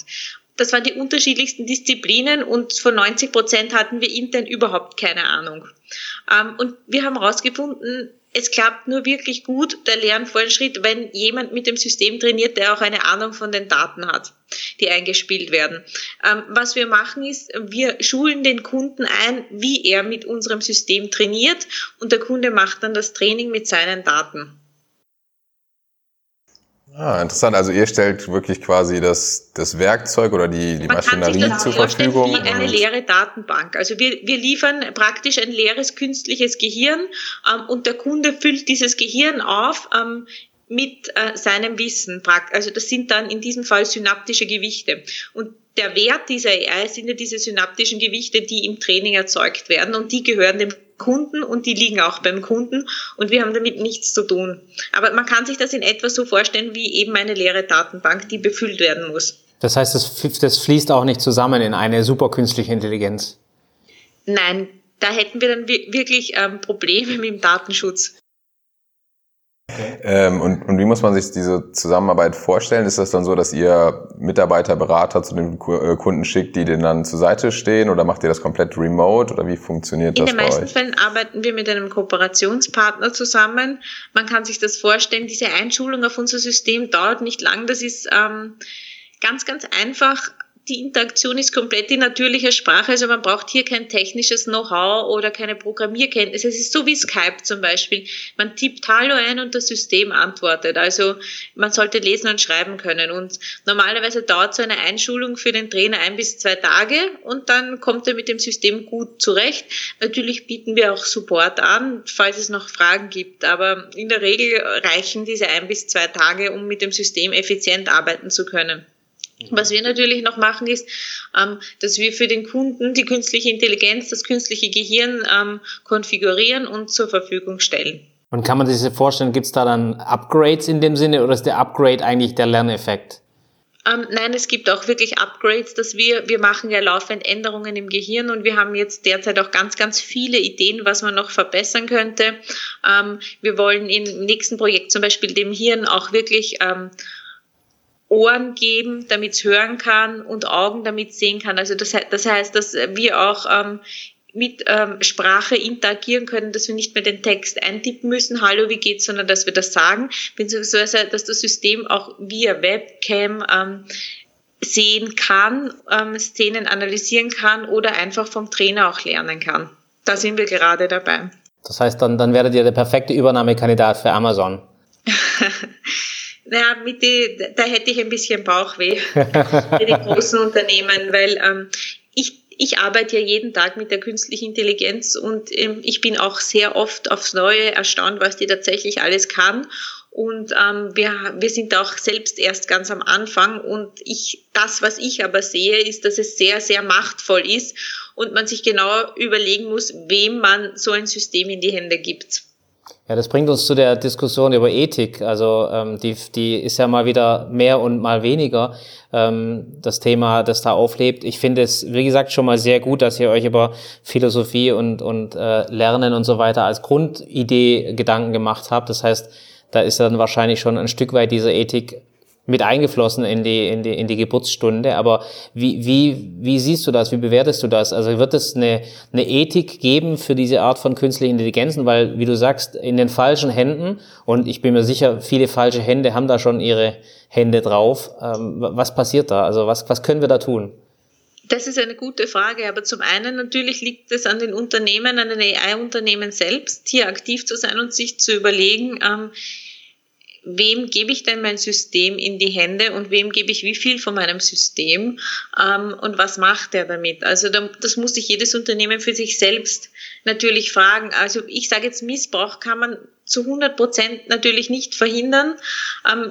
Das waren die unterschiedlichsten Disziplinen und von 90 Prozent hatten wir intern überhaupt keine Ahnung. Ähm, und wir haben herausgefunden, es klappt nur wirklich gut, der Lernfortschritt, wenn jemand mit dem System trainiert, der auch eine Ahnung von den Daten hat, die eingespielt werden. Ähm, was wir machen ist, wir schulen den Kunden ein, wie er mit unserem System trainiert und der Kunde macht dann das Training mit seinen Daten.
Ah, interessant. Also ihr stellt wirklich quasi das, das Werkzeug oder die, die Maschinerie zur Verfügung.
Wie eine leere Datenbank. Also wir, wir liefern praktisch ein leeres künstliches Gehirn ähm, und der Kunde füllt dieses Gehirn auf ähm, mit äh, seinem Wissen. Also das sind dann in diesem Fall synaptische Gewichte. Und der Wert dieser AI sind ja diese synaptischen Gewichte, die im Training erzeugt werden und die gehören dem Kunden und die liegen auch beim Kunden und wir haben damit nichts zu tun. Aber man kann sich das in etwa so vorstellen wie eben eine leere Datenbank, die befüllt werden muss.
Das heißt, das, das fließt auch nicht zusammen in eine superkünstliche Intelligenz.
Nein, da hätten wir dann wirklich ähm, Probleme mit dem Datenschutz.
Ähm, und, und wie muss man sich diese Zusammenarbeit vorstellen? Ist das dann so, dass ihr Mitarbeiter, Berater zu den äh, Kunden schickt, die denen dann zur Seite stehen oder macht ihr das komplett remote oder wie funktioniert
In
das?
In den meisten Fällen arbeiten wir mit einem Kooperationspartner zusammen. Man kann sich das vorstellen, diese Einschulung auf unser System dauert nicht lang. Das ist ähm, ganz, ganz einfach die Interaktion ist komplett in natürlicher Sprache, also man braucht hier kein technisches Know-how oder keine Programmierkenntnisse. Es ist so wie Skype zum Beispiel. Man tippt Hallo ein und das System antwortet. Also man sollte lesen und schreiben können. Und normalerweise dauert so eine Einschulung für den Trainer ein bis zwei Tage und dann kommt er mit dem System gut zurecht. Natürlich bieten wir auch Support an, falls es noch Fragen gibt. Aber in der Regel reichen diese ein bis zwei Tage, um mit dem System effizient arbeiten zu können. Was wir natürlich noch machen, ist, ähm, dass wir für den Kunden die künstliche Intelligenz, das künstliche Gehirn ähm, konfigurieren und zur Verfügung stellen.
Und kann man sich das vorstellen, gibt es da dann Upgrades in dem Sinne oder ist der Upgrade eigentlich der Lerneffekt?
Ähm, nein, es gibt auch wirklich Upgrades, dass wir, wir machen ja laufend Änderungen im Gehirn und wir haben jetzt derzeit auch ganz, ganz viele Ideen, was man noch verbessern könnte. Ähm, wir wollen im nächsten Projekt zum Beispiel dem Hirn auch wirklich ähm, Ohren geben, damit es hören kann und Augen, damit sehen kann. Also das, das heißt, dass wir auch ähm, mit ähm, Sprache interagieren können, dass wir nicht mehr den Text eintippen müssen, hallo, wie geht's, sondern dass wir das sagen, beziehungsweise dass das System auch via Webcam ähm, sehen kann, ähm, Szenen analysieren kann oder einfach vom Trainer auch lernen kann. Da sind wir gerade dabei.
Das heißt, dann, dann werdet ihr der perfekte Übernahmekandidat für Amazon.
Naja, mit die, da hätte ich ein bisschen Bauchweh für die großen Unternehmen, weil ähm, ich, ich arbeite ja jeden Tag mit der künstlichen Intelligenz und ähm, ich bin auch sehr oft aufs Neue erstaunt, was die tatsächlich alles kann. Und ähm, wir, wir sind auch selbst erst ganz am Anfang. Und ich, das, was ich aber sehe, ist, dass es sehr, sehr machtvoll ist und man sich genau überlegen muss, wem man so ein System in die Hände gibt.
Ja, das bringt uns zu der Diskussion über Ethik. Also ähm, die, die ist ja mal wieder mehr und mal weniger ähm, das Thema, das da auflebt. Ich finde es, wie gesagt, schon mal sehr gut, dass ihr euch über Philosophie und, und äh, Lernen und so weiter als Grundidee Gedanken gemacht habt. Das heißt, da ist dann wahrscheinlich schon ein Stück weit diese Ethik mit eingeflossen in die, in die, in die Geburtsstunde. Aber wie, wie, wie siehst du das? Wie bewertest du das? Also wird es eine, eine Ethik geben für diese Art von künstlichen Intelligenzen? Weil, wie du sagst, in den falschen Händen, und ich bin mir sicher, viele falsche Hände haben da schon ihre Hände drauf. Ähm, was passiert da? Also was, was können wir da tun?
Das ist eine gute Frage, aber zum einen natürlich liegt es an den Unternehmen, an den AI-Unternehmen selbst, hier aktiv zu sein und sich zu überlegen, ähm, wem gebe ich denn mein System in die Hände und wem gebe ich wie viel von meinem System ähm, und was macht er damit? Also da, das muss sich jedes Unternehmen für sich selbst natürlich fragen. Also ich sage jetzt, Missbrauch kann man zu 100 Prozent natürlich nicht verhindern. Ähm,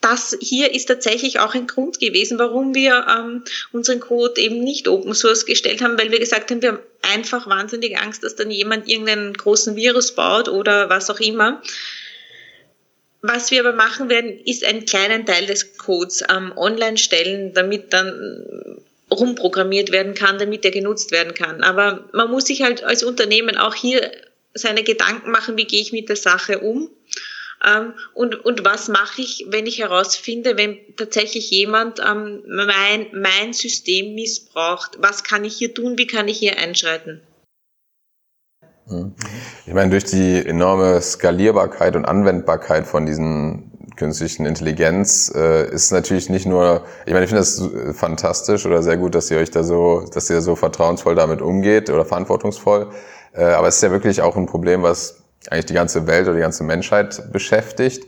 das hier ist tatsächlich auch ein Grund gewesen, warum wir ähm, unseren Code eben nicht Open Source gestellt haben, weil wir gesagt haben, wir haben einfach wahnsinnig Angst, dass dann jemand irgendeinen großen Virus baut oder was auch immer. Was wir aber machen werden, ist einen kleinen Teil des Codes ähm, online stellen, damit dann rumprogrammiert werden kann, damit er genutzt werden kann. Aber man muss sich halt als Unternehmen auch hier seine Gedanken machen, wie gehe ich mit der Sache um ähm, und, und was mache ich, wenn ich herausfinde, wenn tatsächlich jemand ähm, mein, mein System missbraucht. Was kann ich hier tun, wie kann ich hier einschreiten?
Ich meine, durch die enorme Skalierbarkeit und Anwendbarkeit von diesen künstlichen Intelligenz äh, ist natürlich nicht nur, ich meine, ich finde das fantastisch oder sehr gut, dass ihr euch da so, dass ihr so vertrauensvoll damit umgeht oder verantwortungsvoll. Äh, aber es ist ja wirklich auch ein Problem, was eigentlich die ganze Welt oder die ganze Menschheit beschäftigt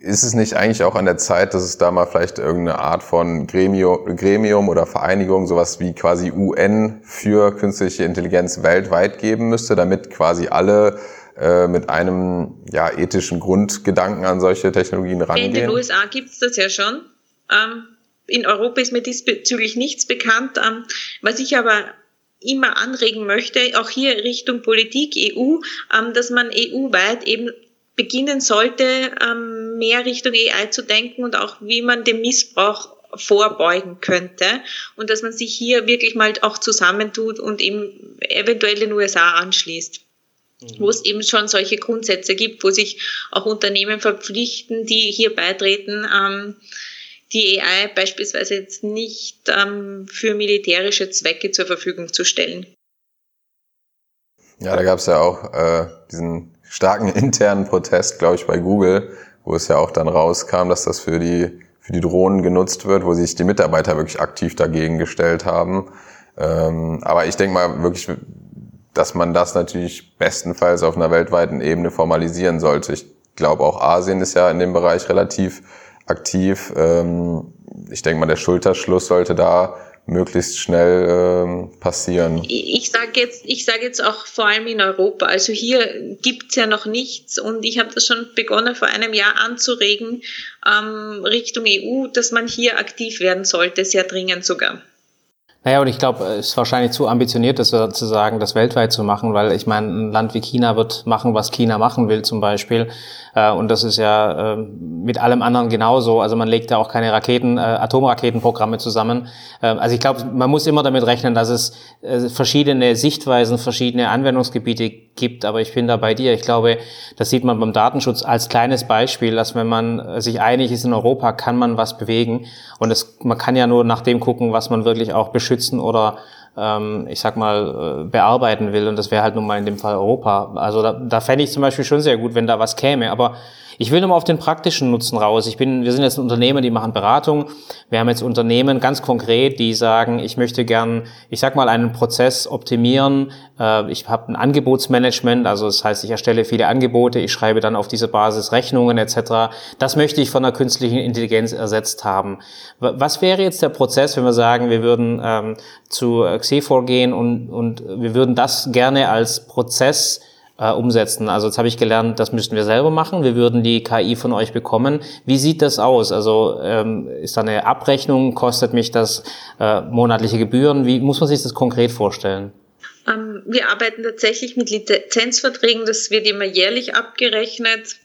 ist es nicht eigentlich auch an der Zeit, dass es da mal vielleicht irgendeine Art von Gremium, Gremium oder Vereinigung, sowas wie quasi UN für künstliche Intelligenz weltweit geben müsste, damit quasi alle äh, mit einem ja, ethischen Grundgedanken an solche Technologien rangehen?
In den USA gibt es das ja schon. Ähm, in Europa ist mir diesbezüglich nichts bekannt. Ähm, was ich aber immer anregen möchte, auch hier Richtung Politik, EU, ähm, dass man EU-weit eben beginnen sollte, ähm, mehr Richtung AI zu denken und auch wie man dem Missbrauch vorbeugen könnte und dass man sich hier wirklich mal auch zusammentut und eben eventuell den USA anschließt. Mhm. Wo es eben schon solche Grundsätze gibt, wo sich auch Unternehmen verpflichten, die hier beitreten, ähm, die AI beispielsweise jetzt nicht ähm, für militärische Zwecke zur Verfügung zu stellen.
Ja, da gab es ja auch äh, diesen starken internen Protest, glaube ich, bei Google, wo es ja auch dann rauskam, dass das für die für die Drohnen genutzt wird, wo sich die Mitarbeiter wirklich aktiv dagegen gestellt haben. Ähm, aber ich denke mal wirklich, dass man das natürlich bestenfalls auf einer weltweiten Ebene formalisieren sollte. Ich glaube auch Asien ist ja in dem Bereich relativ aktiv. Ähm, ich denke mal, der Schulterschluss sollte da möglichst schnell ähm, passieren.
Ich sage jetzt, ich sage jetzt auch vor allem in Europa. Also hier gibt's ja noch nichts und ich habe das schon begonnen vor einem Jahr anzuregen ähm, Richtung EU, dass man hier aktiv werden sollte, sehr dringend sogar.
Naja, und ich glaube, es ist wahrscheinlich zu ambitioniert, das zu sagen, das weltweit zu machen, weil ich meine, ein Land wie China wird machen, was China machen will zum Beispiel. Äh, und das ist ja äh, mit allem anderen genauso. Also man legt da auch keine Raketen, äh, Atomraketenprogramme zusammen. Also ich glaube, man muss immer damit rechnen, dass es verschiedene Sichtweisen, verschiedene Anwendungsgebiete gibt. Aber ich bin da bei dir. Ich glaube, das sieht man beim Datenschutz als kleines Beispiel, dass wenn man sich einig ist in Europa, kann man was bewegen. Und es, man kann ja nur nach dem gucken, was man wirklich auch beschützen oder ähm, ich sag mal, äh, bearbeiten will. Und das wäre halt nun mal in dem Fall Europa. Also da, da fände ich zum Beispiel schon sehr gut, wenn da was käme. Aber ich will nochmal auf den praktischen Nutzen raus. Ich bin, wir sind jetzt ein Unternehmen, die machen Beratung. Wir haben jetzt Unternehmen ganz konkret, die sagen, ich möchte gern, ich sag mal, einen Prozess optimieren. Äh, ich habe ein Angebotsmanagement, also das heißt, ich erstelle viele Angebote, ich schreibe dann auf diese Basis Rechnungen etc. Das möchte ich von der künstlichen Intelligenz ersetzt haben. Was wäre jetzt der Prozess, wenn wir sagen, wir würden ähm, zu XE gehen und, und wir würden das gerne als Prozess äh, umsetzen. Also jetzt habe ich gelernt, das müssten wir selber machen. Wir würden die KI von euch bekommen. Wie sieht das aus? Also ähm, ist da eine Abrechnung? Kostet mich das äh, monatliche Gebühren? Wie muss man sich das konkret vorstellen?
Ähm, wir arbeiten tatsächlich mit Lizenzverträgen, das wird immer jährlich abgerechnet.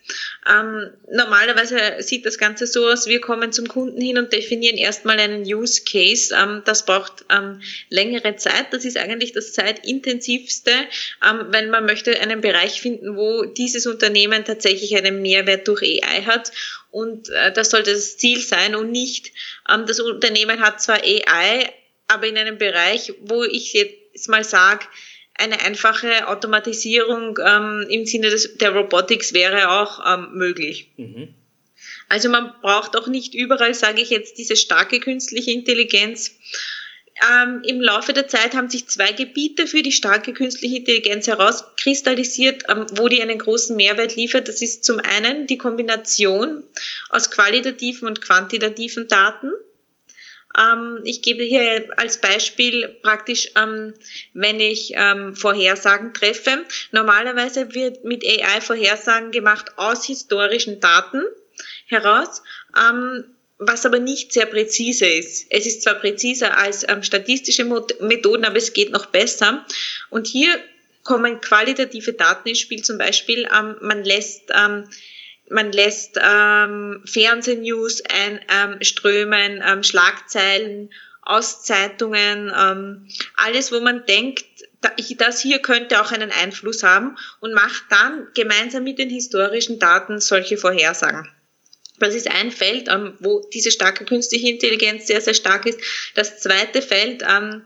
Ähm, normalerweise sieht das Ganze so aus, wir kommen zum Kunden hin und definieren erstmal einen Use Case. Ähm, das braucht ähm, längere Zeit, das ist eigentlich das zeitintensivste, ähm, weil man möchte einen Bereich finden, wo dieses Unternehmen tatsächlich einen Mehrwert durch AI hat. Und äh, das sollte das Ziel sein und nicht, ähm, das Unternehmen hat zwar AI, aber in einem Bereich, wo ich jetzt jetzt mal sage, eine einfache Automatisierung ähm, im Sinne des, der Robotics wäre auch ähm, möglich. Mhm. Also man braucht auch nicht überall, sage ich jetzt, diese starke künstliche Intelligenz. Ähm, Im Laufe der Zeit haben sich zwei Gebiete für die starke künstliche Intelligenz herauskristallisiert, ähm, wo die einen großen Mehrwert liefert. Das ist zum einen die Kombination aus qualitativen und quantitativen Daten. Ähm, ich gebe hier als Beispiel praktisch, ähm, wenn ich ähm, Vorhersagen treffe. Normalerweise wird mit AI Vorhersagen gemacht aus historischen Daten heraus. Was aber nicht sehr präzise ist. Es ist zwar präziser als statistische Methoden, aber es geht noch besser. Und hier kommen qualitative Daten ins Spiel, zum Beispiel, man lässt man lässt ähm, Fernsehnews einströmen, ähm, ähm, Schlagzeilen aus Zeitungen, ähm, alles, wo man denkt, das hier könnte auch einen Einfluss haben und macht dann gemeinsam mit den historischen Daten solche Vorhersagen. Das ist ein Feld, ähm, wo diese starke künstliche Intelligenz sehr, sehr stark ist. Das zweite Feld, ähm,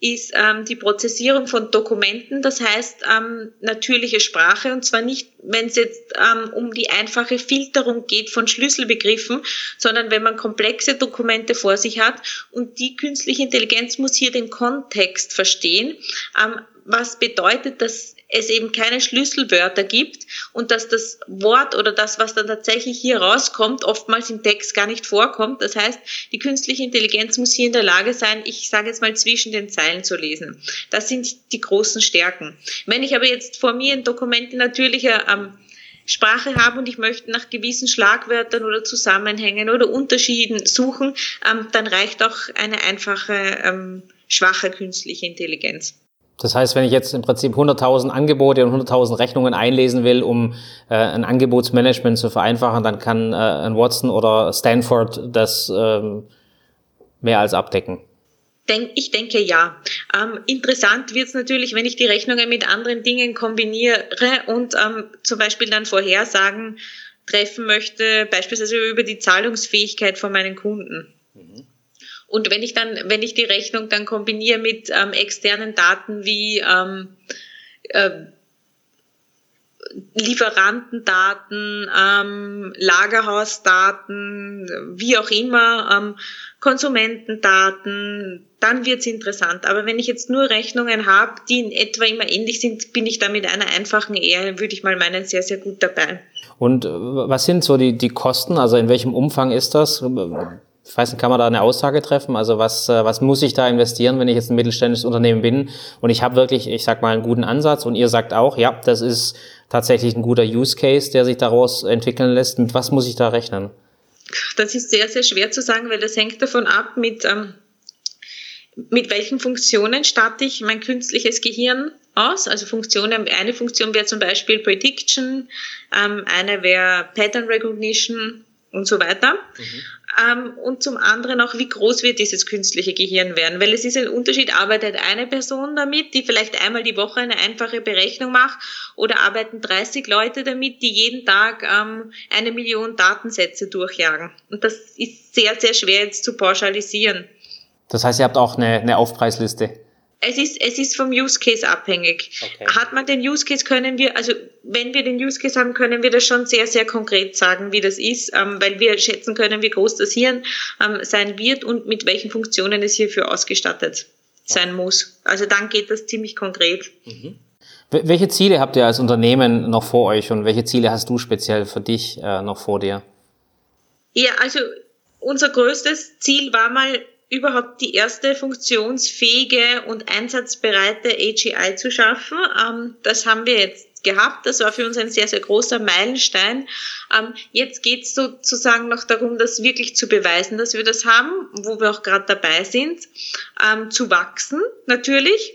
ist ähm, die Prozessierung von Dokumenten, das heißt ähm, natürliche Sprache und zwar nicht, wenn es jetzt ähm, um die einfache Filterung geht von Schlüsselbegriffen, sondern wenn man komplexe Dokumente vor sich hat und die künstliche Intelligenz muss hier den Kontext verstehen. Ähm, was bedeutet, dass es eben keine Schlüsselwörter gibt und dass das Wort oder das, was dann tatsächlich hier rauskommt, oftmals im Text gar nicht vorkommt. Das heißt, die künstliche Intelligenz muss hier in der Lage sein, ich sage jetzt mal zwischen den Zeilen zu lesen. Das sind die großen Stärken. Wenn ich aber jetzt vor mir ein Dokument in natürlicher ähm, Sprache habe und ich möchte nach gewissen Schlagwörtern oder Zusammenhängen oder Unterschieden suchen, ähm, dann reicht auch eine einfache, ähm, schwache künstliche Intelligenz.
Das heißt, wenn ich jetzt im Prinzip 100.000 Angebote und 100.000 Rechnungen einlesen will, um äh, ein Angebotsmanagement zu vereinfachen, dann kann äh, ein Watson oder Stanford das ähm, mehr als abdecken.
Ich denke ja. Ähm, interessant wird es natürlich, wenn ich die Rechnungen mit anderen Dingen kombiniere und ähm, zum Beispiel dann Vorhersagen treffen möchte, beispielsweise über die Zahlungsfähigkeit von meinen Kunden. Mhm. Und wenn ich dann, wenn ich die Rechnung dann kombiniere mit ähm, externen Daten wie ähm, äh, Lieferantendaten, ähm, Lagerhausdaten, wie auch immer, ähm, Konsumentendaten, dann wird's interessant. Aber wenn ich jetzt nur Rechnungen habe, die in etwa immer ähnlich sind, bin ich da mit einer einfachen eher, würde ich mal meinen, sehr, sehr gut dabei.
Und äh, was sind so die, die Kosten? Also in welchem Umfang ist das? Ich weiß nicht, kann man da eine Aussage treffen? Also was, äh, was muss ich da investieren, wenn ich jetzt ein mittelständisches Unternehmen bin und ich habe wirklich, ich sag mal, einen guten Ansatz und ihr sagt auch, ja, das ist tatsächlich ein guter Use Case, der sich daraus entwickeln lässt. Mit was muss ich da rechnen?
Das ist sehr, sehr schwer zu sagen, weil das hängt davon ab, mit, ähm, mit welchen Funktionen starte ich mein künstliches Gehirn aus. Also Funktionen, eine Funktion wäre zum Beispiel Prediction, ähm, eine wäre Pattern Recognition und so weiter. Mhm. Ähm, und zum anderen auch, wie groß wird dieses künstliche Gehirn werden? Weil es ist ein Unterschied, arbeitet eine Person damit, die vielleicht einmal die Woche eine einfache Berechnung macht, oder arbeiten 30 Leute damit, die jeden Tag ähm, eine Million Datensätze durchjagen. Und das ist sehr, sehr schwer jetzt zu pauschalisieren.
Das heißt, ihr habt auch eine, eine Aufpreisliste.
Es ist, es ist vom Use Case abhängig. Okay. Hat man den Use Case, können wir, also wenn wir den Use Case haben, können wir das schon sehr, sehr konkret sagen, wie das ist, ähm, weil wir schätzen können, wie groß das Hirn ähm, sein wird und mit welchen Funktionen es hierfür ausgestattet sein muss. Also dann geht das ziemlich konkret.
Mhm. Welche Ziele habt ihr als Unternehmen noch vor euch und welche Ziele hast du speziell für dich äh, noch vor dir?
Ja, also unser größtes Ziel war mal überhaupt die erste funktionsfähige und einsatzbereite AGI zu schaffen. Ähm, das haben wir jetzt gehabt. Das war für uns ein sehr, sehr großer Meilenstein. Ähm, jetzt geht es sozusagen noch darum, das wirklich zu beweisen, dass wir das haben, wo wir auch gerade dabei sind, ähm, zu wachsen natürlich,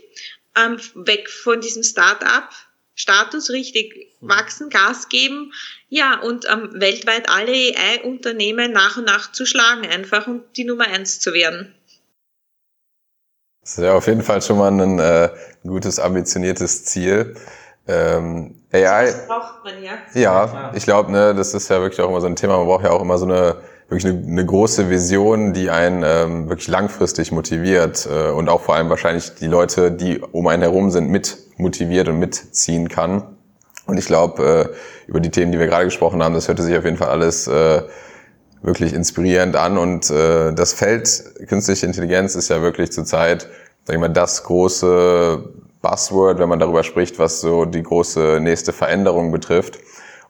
weg von diesem Start-up Status richtig wachsen, Gas geben, ja, und ähm, weltweit alle AI-Unternehmen nach und nach zu schlagen, einfach um die Nummer eins zu werden.
Das ist ja auf jeden Fall schon mal ein, äh, gutes, ambitioniertes Ziel. Ähm, AI. Das braucht man ja. Ja, ich glaube, ne, das ist ja wirklich auch immer so ein Thema. Man braucht ja auch immer so eine wirklich eine, eine große Vision, die einen ähm, wirklich langfristig motiviert äh, und auch vor allem wahrscheinlich die Leute, die um einen herum sind, mit motiviert und mitziehen kann. Und ich glaube, äh, über die Themen, die wir gerade gesprochen haben, das hörte sich auf jeden Fall alles äh, wirklich inspirierend an. Und äh, das Feld künstliche Intelligenz ist ja wirklich zurzeit, sag ich mal, das große Buzzword, wenn man darüber spricht, was so die große nächste Veränderung betrifft.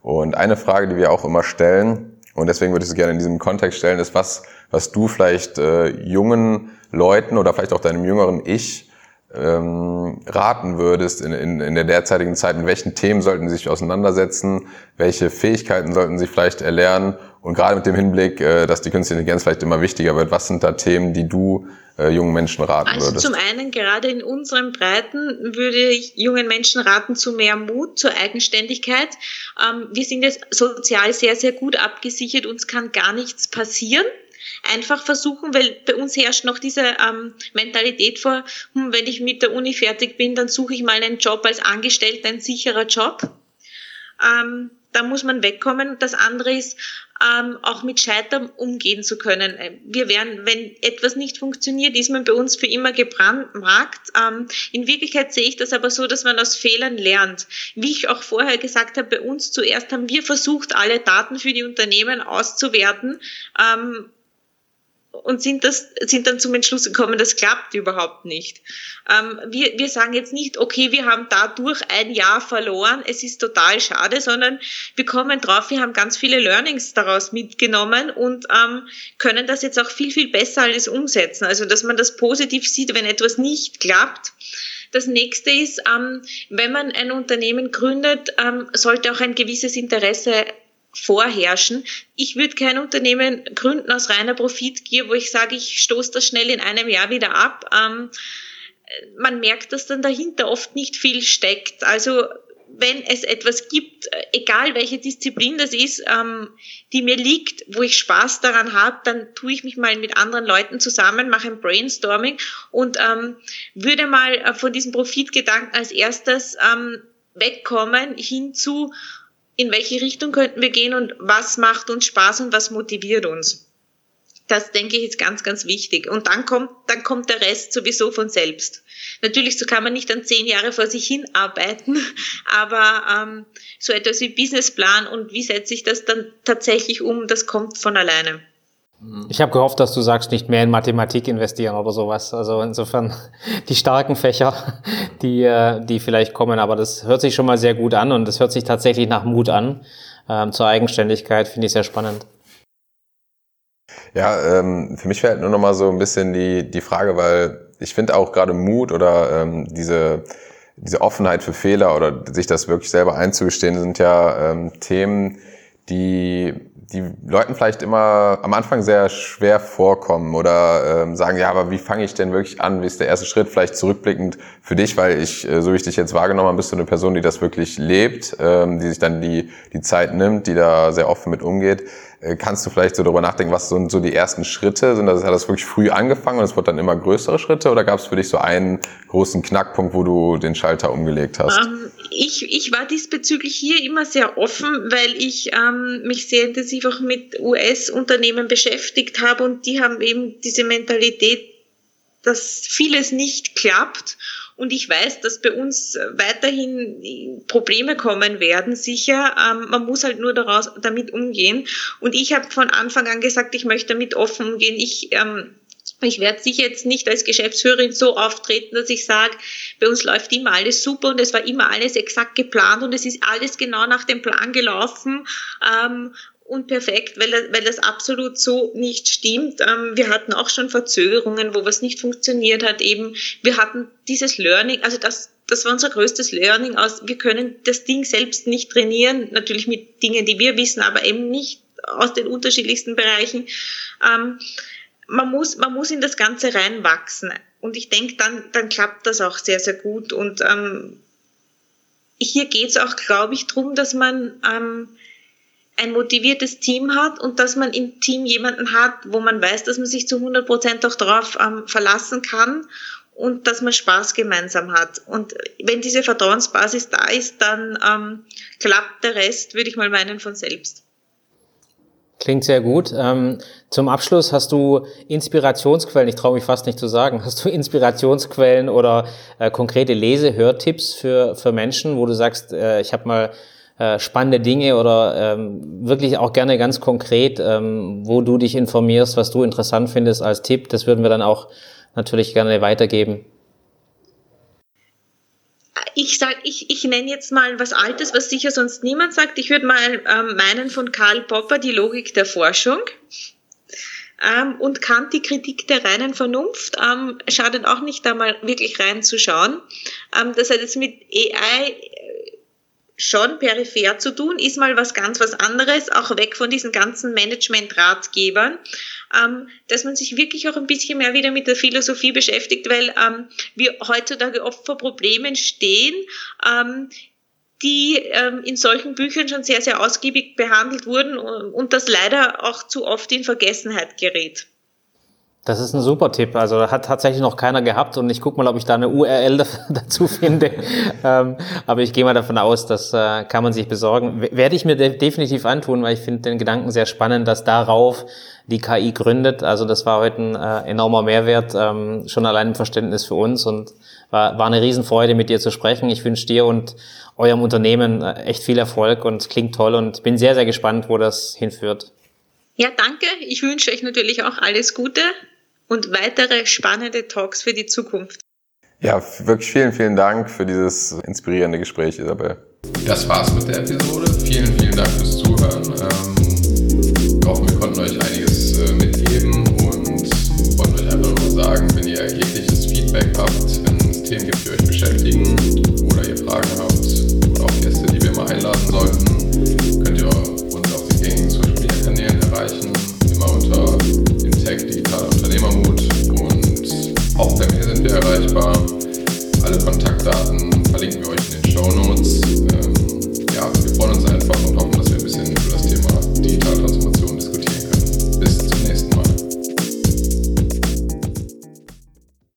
Und eine Frage, die wir auch immer stellen, und deswegen würde ich es gerne in diesem Kontext stellen, ist was, was du vielleicht äh, jungen Leuten oder vielleicht auch deinem jüngeren Ich ähm, raten würdest in, in, in der derzeitigen Zeit, mit welchen Themen sollten sie sich auseinandersetzen, welche Fähigkeiten sollten sie vielleicht erlernen und gerade mit dem Hinblick, äh, dass die künstliche Intelligenz vielleicht immer wichtiger wird, was sind da Themen, die du äh, jungen Menschen raten also würdest?
Zum einen, gerade in unseren Breiten würde ich jungen Menschen raten zu mehr Mut, zur Eigenständigkeit. Ähm, wir sind jetzt sozial sehr, sehr gut abgesichert, uns kann gar nichts passieren einfach versuchen, weil bei uns herrscht noch diese ähm, Mentalität vor, hm, wenn ich mit der Uni fertig bin, dann suche ich mal einen Job als Angestellter, ein sicherer Job. Ähm, da muss man wegkommen. Das andere ist, ähm, auch mit Scheitern umgehen zu können. Wir werden, wenn etwas nicht funktioniert, ist man bei uns für immer gebrandmarkt. Ähm, in Wirklichkeit sehe ich das aber so, dass man aus Fehlern lernt. Wie ich auch vorher gesagt habe, bei uns zuerst haben wir versucht, alle Daten für die Unternehmen auszuwerten. Ähm, und sind, das, sind dann zum Entschluss gekommen, das klappt überhaupt nicht. Ähm, wir, wir sagen jetzt nicht, okay, wir haben dadurch ein Jahr verloren, es ist total schade, sondern wir kommen drauf, wir haben ganz viele Learnings daraus mitgenommen und ähm, können das jetzt auch viel, viel besser alles umsetzen. Also, dass man das positiv sieht, wenn etwas nicht klappt. Das nächste ist, ähm, wenn man ein Unternehmen gründet, ähm, sollte auch ein gewisses Interesse vorherrschen. Ich würde kein Unternehmen gründen aus reiner Profitgier, wo ich sage, ich stoße das schnell in einem Jahr wieder ab. Ähm, man merkt, dass dann dahinter oft nicht viel steckt. Also wenn es etwas gibt, egal welche Disziplin das ist, ähm, die mir liegt, wo ich Spaß daran habe, dann tue ich mich mal mit anderen Leuten zusammen, mache ein Brainstorming und ähm, würde mal äh, von diesem Profitgedanken als erstes ähm, wegkommen hinzu, in welche Richtung könnten wir gehen und was macht uns Spaß und was motiviert uns. Das denke ich ist ganz, ganz wichtig. Und dann kommt, dann kommt der Rest sowieso von selbst. Natürlich, so kann man nicht dann zehn Jahre vor sich hin arbeiten, aber ähm, so etwas wie Businessplan und wie setze ich das dann tatsächlich um, das kommt von alleine.
Ich habe gehofft, dass du sagst, nicht mehr in Mathematik investieren oder sowas. Also insofern die starken Fächer, die, äh, die vielleicht kommen, aber das hört sich schon mal sehr gut an und das hört sich tatsächlich nach Mut an. Ähm, zur Eigenständigkeit finde ich sehr spannend.
Ja, ähm, für mich fällt nur noch mal so ein bisschen die, die Frage, weil ich finde auch gerade Mut oder ähm, diese, diese Offenheit für Fehler oder sich das wirklich selber einzugestehen, sind ja ähm, Themen, die die Leuten vielleicht immer am Anfang sehr schwer vorkommen oder ähm, sagen, ja, aber wie fange ich denn wirklich an? Wie ist der erste Schritt? Vielleicht zurückblickend für dich, weil ich, äh, so wie ich dich jetzt wahrgenommen habe, bist du eine Person, die das wirklich lebt, ähm, die sich dann die, die Zeit nimmt, die da sehr offen mit umgeht. Äh, kannst du vielleicht so darüber nachdenken, was sind so die ersten Schritte? Sind das, hat das wirklich früh angefangen und es wird dann immer größere Schritte oder gab es für dich so einen großen Knackpunkt, wo du den Schalter umgelegt hast? Ähm,
ich, ich war diesbezüglich hier immer sehr offen, weil ich ähm, mich sehr intensiv auch mit US-Unternehmen beschäftigt habe und die haben eben diese Mentalität, dass vieles nicht klappt. Und ich weiß, dass bei uns weiterhin Probleme kommen werden, sicher. Ähm, man muss halt nur daraus, damit umgehen. Und ich habe von Anfang an gesagt, ich möchte damit offen umgehen. Ich ähm, ich werde sicher jetzt nicht als Geschäftsführerin so auftreten, dass ich sage, bei uns läuft immer alles super und es war immer alles exakt geplant und es ist alles genau nach dem Plan gelaufen. Ähm, und perfekt, weil, weil das absolut so nicht stimmt. Ähm, wir hatten auch schon Verzögerungen, wo was nicht funktioniert hat. Eben, wir hatten dieses Learning, also das, das war unser größtes Learning aus. Wir können das Ding selbst nicht trainieren, natürlich mit Dingen, die wir wissen, aber eben nicht aus den unterschiedlichsten Bereichen. Ähm, man muss, man muss in das Ganze reinwachsen. Und ich denke, dann, dann klappt das auch sehr, sehr gut. Und ähm, hier geht es auch, glaube ich, darum, dass man ähm, ein motiviertes Team hat und dass man im Team jemanden hat, wo man weiß, dass man sich zu 100 Prozent auch darauf ähm, verlassen kann und dass man Spaß gemeinsam hat. Und wenn diese Vertrauensbasis da ist, dann ähm, klappt der Rest, würde ich mal meinen, von selbst.
Klingt sehr gut. Ähm, zum Abschluss hast du Inspirationsquellen, ich traue mich fast nicht zu sagen, hast du Inspirationsquellen oder äh, konkrete Lese-Hörtipps für, für Menschen, wo du sagst, äh, ich habe mal äh, spannende Dinge oder ähm, wirklich auch gerne ganz konkret, ähm, wo du dich informierst, was du interessant findest als Tipp. Das würden wir dann auch natürlich gerne weitergeben
ich sag, ich, ich nenne jetzt mal was Altes, was sicher sonst niemand sagt. Ich würde mal ähm, meinen von Karl Popper, die Logik der Forschung. Ähm, und Kant, die Kritik der reinen Vernunft, ähm, schadet auch nicht, da mal wirklich reinzuschauen. Ähm, das hat jetzt mit AI schon peripher zu tun, ist mal was ganz was anderes, auch weg von diesen ganzen Management-Ratgebern, ähm, dass man sich wirklich auch ein bisschen mehr wieder mit der Philosophie beschäftigt, weil ähm, wir heutzutage oft vor Problemen stehen, ähm, die ähm, in solchen Büchern schon sehr, sehr ausgiebig behandelt wurden und das leider auch zu oft in Vergessenheit gerät.
Das ist ein super Tipp. Also hat tatsächlich noch keiner gehabt und ich gucke mal, ob ich da eine URL dazu finde. ähm, aber ich gehe mal davon aus, das äh, kann man sich besorgen. W werde ich mir de definitiv antun, weil ich finde den Gedanken sehr spannend, dass darauf die KI gründet. Also das war heute ein äh, enormer Mehrwert, ähm, schon allein im Verständnis für uns und war, war eine Riesenfreude, mit dir zu sprechen. Ich wünsche dir und eurem Unternehmen äh, echt viel Erfolg und klingt toll und bin sehr, sehr gespannt, wo das hinführt.
Ja, danke. Ich wünsche euch natürlich auch alles Gute und weitere spannende Talks für die Zukunft.
Ja, wirklich vielen, vielen Dank für dieses inspirierende Gespräch, Isabel.
Das war's mit der Episode. Vielen, vielen Dank fürs Zuhören. Ähm, wir hoffen, wir konnten euch einiges äh, mitgeben und wollten euch einfach nur sagen, wenn ihr jegliches Feedback habt, wenn es Themen gibt, die euch beschäftigen oder ihr Fragen habt,
Auch per Mail sind wir erreichbar. Alle Kontaktdaten verlinken wir euch